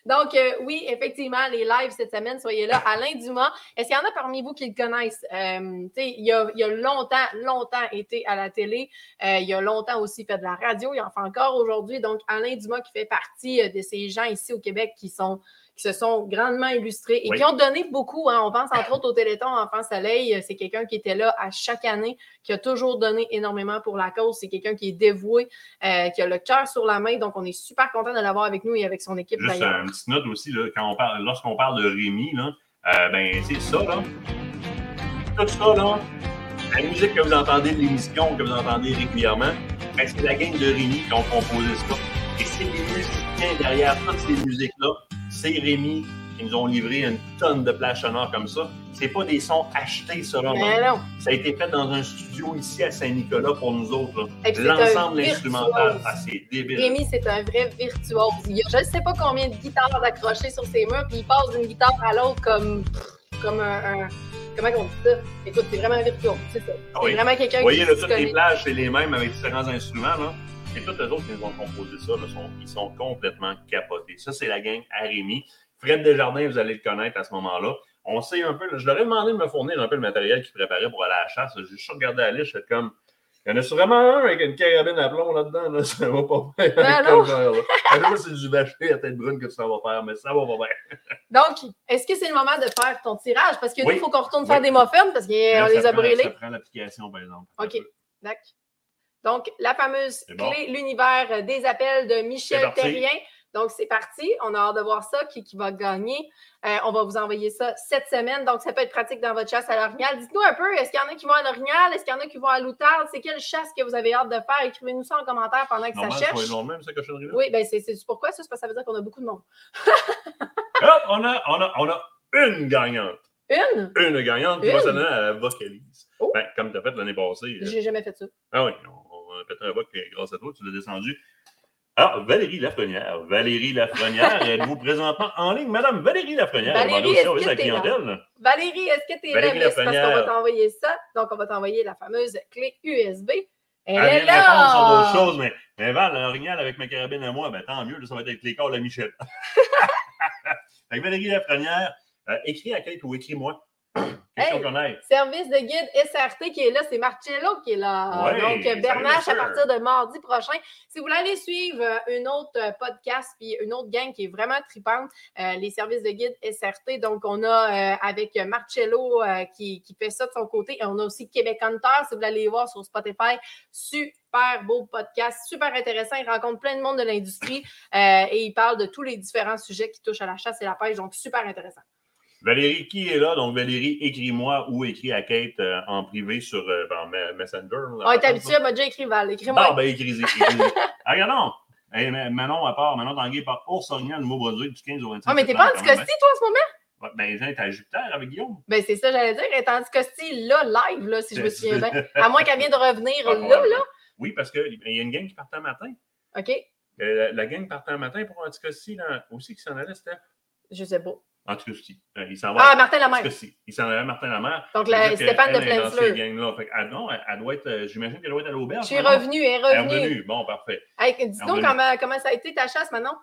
Donc, euh, oui, effectivement, les lives cette semaine, soyez là. Alain Dumas, est-ce qu'il y en a parmi vous qui le connaissent? Euh, il, a, longtemps, longtemps été à la télé. Euh, il a longtemps aussi fait de la radio. Il en fait encore aujourd'hui. Donc, Alain Dumas qui fait partie de ces gens ici au Québec qui sont qui se sont grandement illustrés et Oui. qui ont donné beaucoup. hein. On pense entre autres au Téléthon Enfant Soleil. C'est quelqu'un qui était là à chaque année, qui a toujours donné énormément pour la cause. C'est quelqu'un qui est dévoué, euh, qui a le cœur sur la main. Donc, on est super content de l'avoir avec nous et avec son équipe Juste d'ailleurs. une petite note aussi, là, quand on parle, lorsqu'on parle de Rémi, là, euh, ben, c'est ça, là. Tout ça, là. La musique que vous entendez de l'émission, que vous entendez régulièrement, ben, c'est la gang de Rémi qui ont composé ça. Et c'est les musiciens derrière toutes ces musiques-là. C'est Rémi qui nous ont livré une tonne de plages sonores comme ça. C'est pas des sons achetés. Mais non. Ça a été fait dans un studio ici à Saint-Nicolas pour nous autres. L'ensemble instrumental, ah, c'est débile. Rémi, c'est un vrai virtuose. Il a je ne sais pas combien de guitares accrochées sur ses murs, puis il passe d'une guitare à l'autre comme, comme un, un- Comment on dit ça? Écoute, c'est vraiment un virtuose, c'est ça. Ah C'est oui. vraiment quelqu'un Vous voyez, qui là, toutes les plages, c'est les mêmes avec différents instruments. Là. C'est tous eux autres qui nous ont composé ça. Là, sont, ils sont complètement capotés. Ça, c'est la gang à Rémi. Fred Desjardins, vous allez le connaître à ce moment-là. On sait un peu, là, je leur ai demandé de me fournir un peu le matériel qu'ils préparaient pour aller à la chasse. J'ai juste regardé la liste, je comme. Il y en a sûrement un avec une carabine à plomb là-dedans. Là. Ça va pas bien. Ben c'est du vacheté à tête brune que ça va faire, mais ça va pas bien. Donc, est-ce que c'est le moment de faire ton tirage? Parce que nous, il faut qu'on retourne Oui. faire des muffins parce qu'on Là, les a brûlés. Ça prend l'application, par exemple. OK. D'accord. Donc, la fameuse bon. clé, l'univers des appels de Michel. Terrien. Donc, c'est parti. On a hâte de voir ça, qui, qui va gagner. Euh, on va vous envoyer ça cette semaine. Donc, ça peut être pratique dans votre chasse à l'orignal. Dites-nous un peu, est-ce qu'il y en a qui vont à l'orignal? Est-ce qu'il y en a qui vont à l'outarde? C'est quelle chasse que vous avez hâte de faire? Écrivez-nous ça en commentaire pendant que Normal, ça ça cherche. même, cette cochonnerie-là. Oui, ben c'est c'est pourquoi ça? C'est parce que ça veut dire qu'on a beaucoup de monde. Hop, on a, on, a, on a une gagnante. Une? Une gagnante Une? va se donner à la vocalise. Oh. Ben, comme tu as fait l'année passée. euh, J'ai jamais fait ça. Ah oui, on, on a fait un grâce à toi, tu l'as descendu. Ah, Valérie Lafrenière. Valérie Lafrenière, êtes-vous présentement en ligne? Madame Valérie Lafrenière, Valérie, est-ce service que à la t'es là? clientèle. Valérie, est-ce que tu es là? Miss? Parce qu'on va Lafrenière. t'envoyer ça. Donc, on va t'envoyer la fameuse clé USB. Elle, Elle est répondre sur là! d'autres choses, mais, mais Val, un orignal avec ma carabine à moi, ben, tant mieux, là, ça va être avec les corps de Michel. Valérie Lafrenière, euh, écris à Kate ou écris-moi. Hey. Service de guide SRT qui est là, c'est Marcello qui est là. Ouais, Donc, Bernache, à partir de mardi prochain. Si vous voulez aller suivre euh, une autre euh, podcast puis une autre gang qui est vraiment tripante, euh, les services de guide SRT. Donc, on a euh, avec Marcello euh, qui, qui fait ça de son côté. Et on a aussi Québec Hunter, si vous voulez aller voir sur Spotify. Super beau podcast, super intéressant. Il rencontre plein de monde de l'industrie et il parle de tous les différents sujets qui touchent à la chasse et la pêche. Donc, super intéressant. Valérie, qui est là? Donc, Valérie, écris-moi ou écris à Kate euh, en privé sur euh, Me- Messenger. On est habitué, elle m'a déjà écrit Val. Écris-moi. Bon, ben, écris-y. ah, regarde non! Hey, Ma- Manon, à part, Manon Tanguay par Ours Orignal, Nouveau-Brunswick, du 15 au 25 Ah, mais t'es pas en même, Anticosti, toi, en ce moment? hein. Ouais, Ben, Jean, t'es à Jupiter avec Guillaume. Ben, c'est ça, j'allais dire. Elle est en Anticosti, là, live, là, si je me souviens bien. À moins qu'elle vienne de revenir Ah, là, là. Oui, parce qu'il y a une gang qui partait un matin. OK? Euh, La, la gang partait un matin pour Anticosti, là, aussi qui s'en allait, c'était Je sais pas. Anticosti. Euh, Il s'en va Ah, Martin Lamère. Il s'en à Martin Lamère. Donc, la, Stéphane de. Fait que, ah, non, elle, elle doit être, euh, j'imagine qu'elle doit être à l'auberge. Je suis revenue, elle est Elle est revenue. revenue. Bon, parfait. Hey, Dis-nous Revenue. comment, comment ça a été ta chasse, maintenant.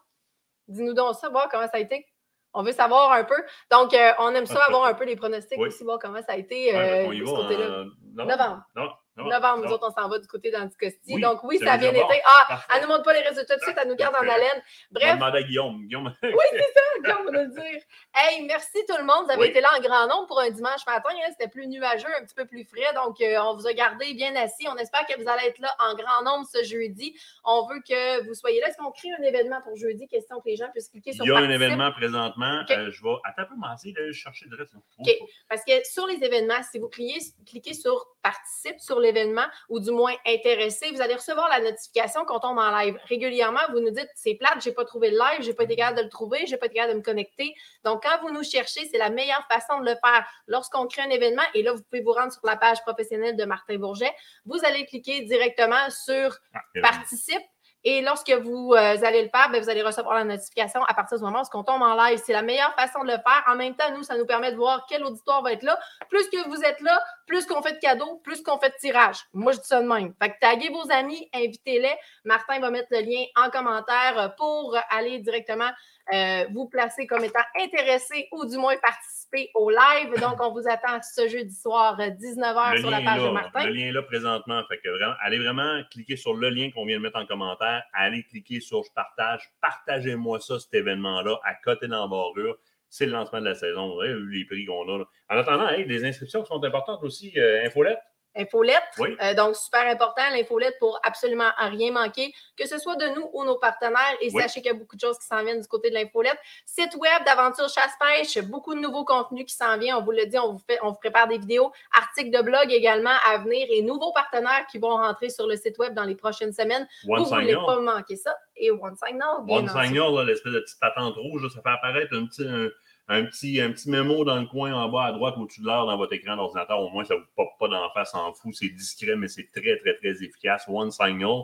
Dis-nous donc ça, voir comment ça a été. On veut savoir un peu. Donc, euh, on aime ça avoir un peu les pronostics oui. aussi, voir comment ça a été Ouais, on y de va ce côté-là. en novembre. Non, novembre, nous ah. autres, on s'en va du côté d'Anticosti. Oui, Donc, oui, c'est ça a bien déjà été. bon. Ah, Parfait. elle nous montre pas les résultats tout de suite, elle nous garde en haleine. On Bref, demander à Guillaume. Guillaume. Comme on va le dire. Hey, merci tout le monde. Vous avez Oui. été là en grand nombre pour un dimanche matin. hein. C'était plus nuageux, un petit peu plus frais. Donc, euh, on vous a gardé bien assis. On espère que vous allez être là en grand nombre ce jeudi. On veut que vous soyez là. Est-ce qu'on crée un événement pour jeudi? Question que les gens puissent cliquer sur Il y a un événement présentement. Euh, je vais. Attends un peu, d'aller chercher le reste. Ok. Parce que sur les événements, si vous cliquez, cliquez sur participe sur l'événement ou du moins intéressé, vous allez recevoir la notification qu'on tombe en live. Régulièrement, vous nous dites c'est plate, j'ai pas trouvé le live, j'ai pas été capable de le trouver, j'ai pas été capable de me connecter. Donc, quand vous nous cherchez, c'est la meilleure façon de le faire. Lorsqu'on crée un événement, et là, vous pouvez vous rendre sur la page professionnelle de Martin Bourget, vous allez cliquer directement sur participe. Et lorsque vous euh, allez le faire, ben, vous allez recevoir la notification à partir du moment où on tombe en live. C'est la meilleure façon de le faire. En même temps, nous, ça nous permet de voir quel auditoire va être là. Plus que vous êtes là, plus qu'on fait de cadeaux, plus qu'on fait de tirage. Moi, je dis ça de même. Fait que taguez vos amis, invitez-les. Martin va mettre le lien en commentaire euh, pour aller directement euh, vous placer comme étant intéressé ou du moins participer au live. Donc, on vous attend ce jeudi soir, euh, 19h Le sur la page là, de Martin. Le lien est là présentement. Fait que vraiment, allez vraiment cliquer sur le lien qu'on vient de mettre en commentaire. Allez cliquer sur je partage. Partagez-moi ça, cet événement-là, à côté d'embarrure. C'est le lancement de la saison. Vous avez vu les prix qu'on a. là. En attendant, hey, les inscriptions sont importantes aussi. Euh, infolette. Infolette. Oui. Euh, donc, super important, l'infolette pour absolument rien manquer, que ce soit de nous ou nos partenaires. Et Oui. sachez qu'il y a beaucoup de choses qui s'en viennent du côté de l'infolette. Site web d'aventure chasse-pêche, beaucoup de nouveaux contenus qui s'en viennent. On vous le dit, on vous, fait, on vous prépare des vidéos, articles de blog également à venir et nouveaux partenaires qui vont rentrer sur le site web dans les prochaines semaines. One vous ne voulez pas manquer ça? Et One Signal, One. Signal, l'espèce de petite patente rouge, ça fait apparaître un petit, un, un petit, un petit mémo dans le coin en bas à droite au-dessus de l'heure dans votre écran d'ordinateur. Au moins, ça ne vous pop pas d'en face en fou. C'est discret, mais c'est très, très, très efficace. One Signal.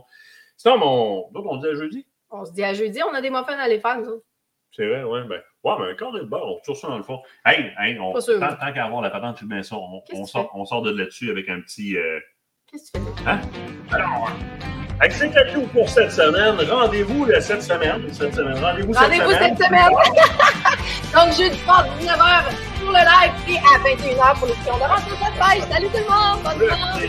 Sinon, mon... d'autres, on dit à jeudi? On se dit à jeudi, on a des muffins à aller faire, nous autres. C'est vrai, ouais. Ben, ouais, mais un quart de beurre, on retire ça dans le fond. Hey, hey on, tant, tant qu'à avoir la patente, tu mets ça. On, sort, on sort de là-dessus avec un petit. euh, Qu'est-ce que tu fais? là? Alors, c'est tout pour cette semaine. Rendez-vous cette semaine. Cette semaine. Rendez-vous cette semaine. cette semaine. Donc, jeudi soir, 19h pour le live et à 21h pour l'émission d'Aventure cette page. Salut tout le monde! Bonne dimanche!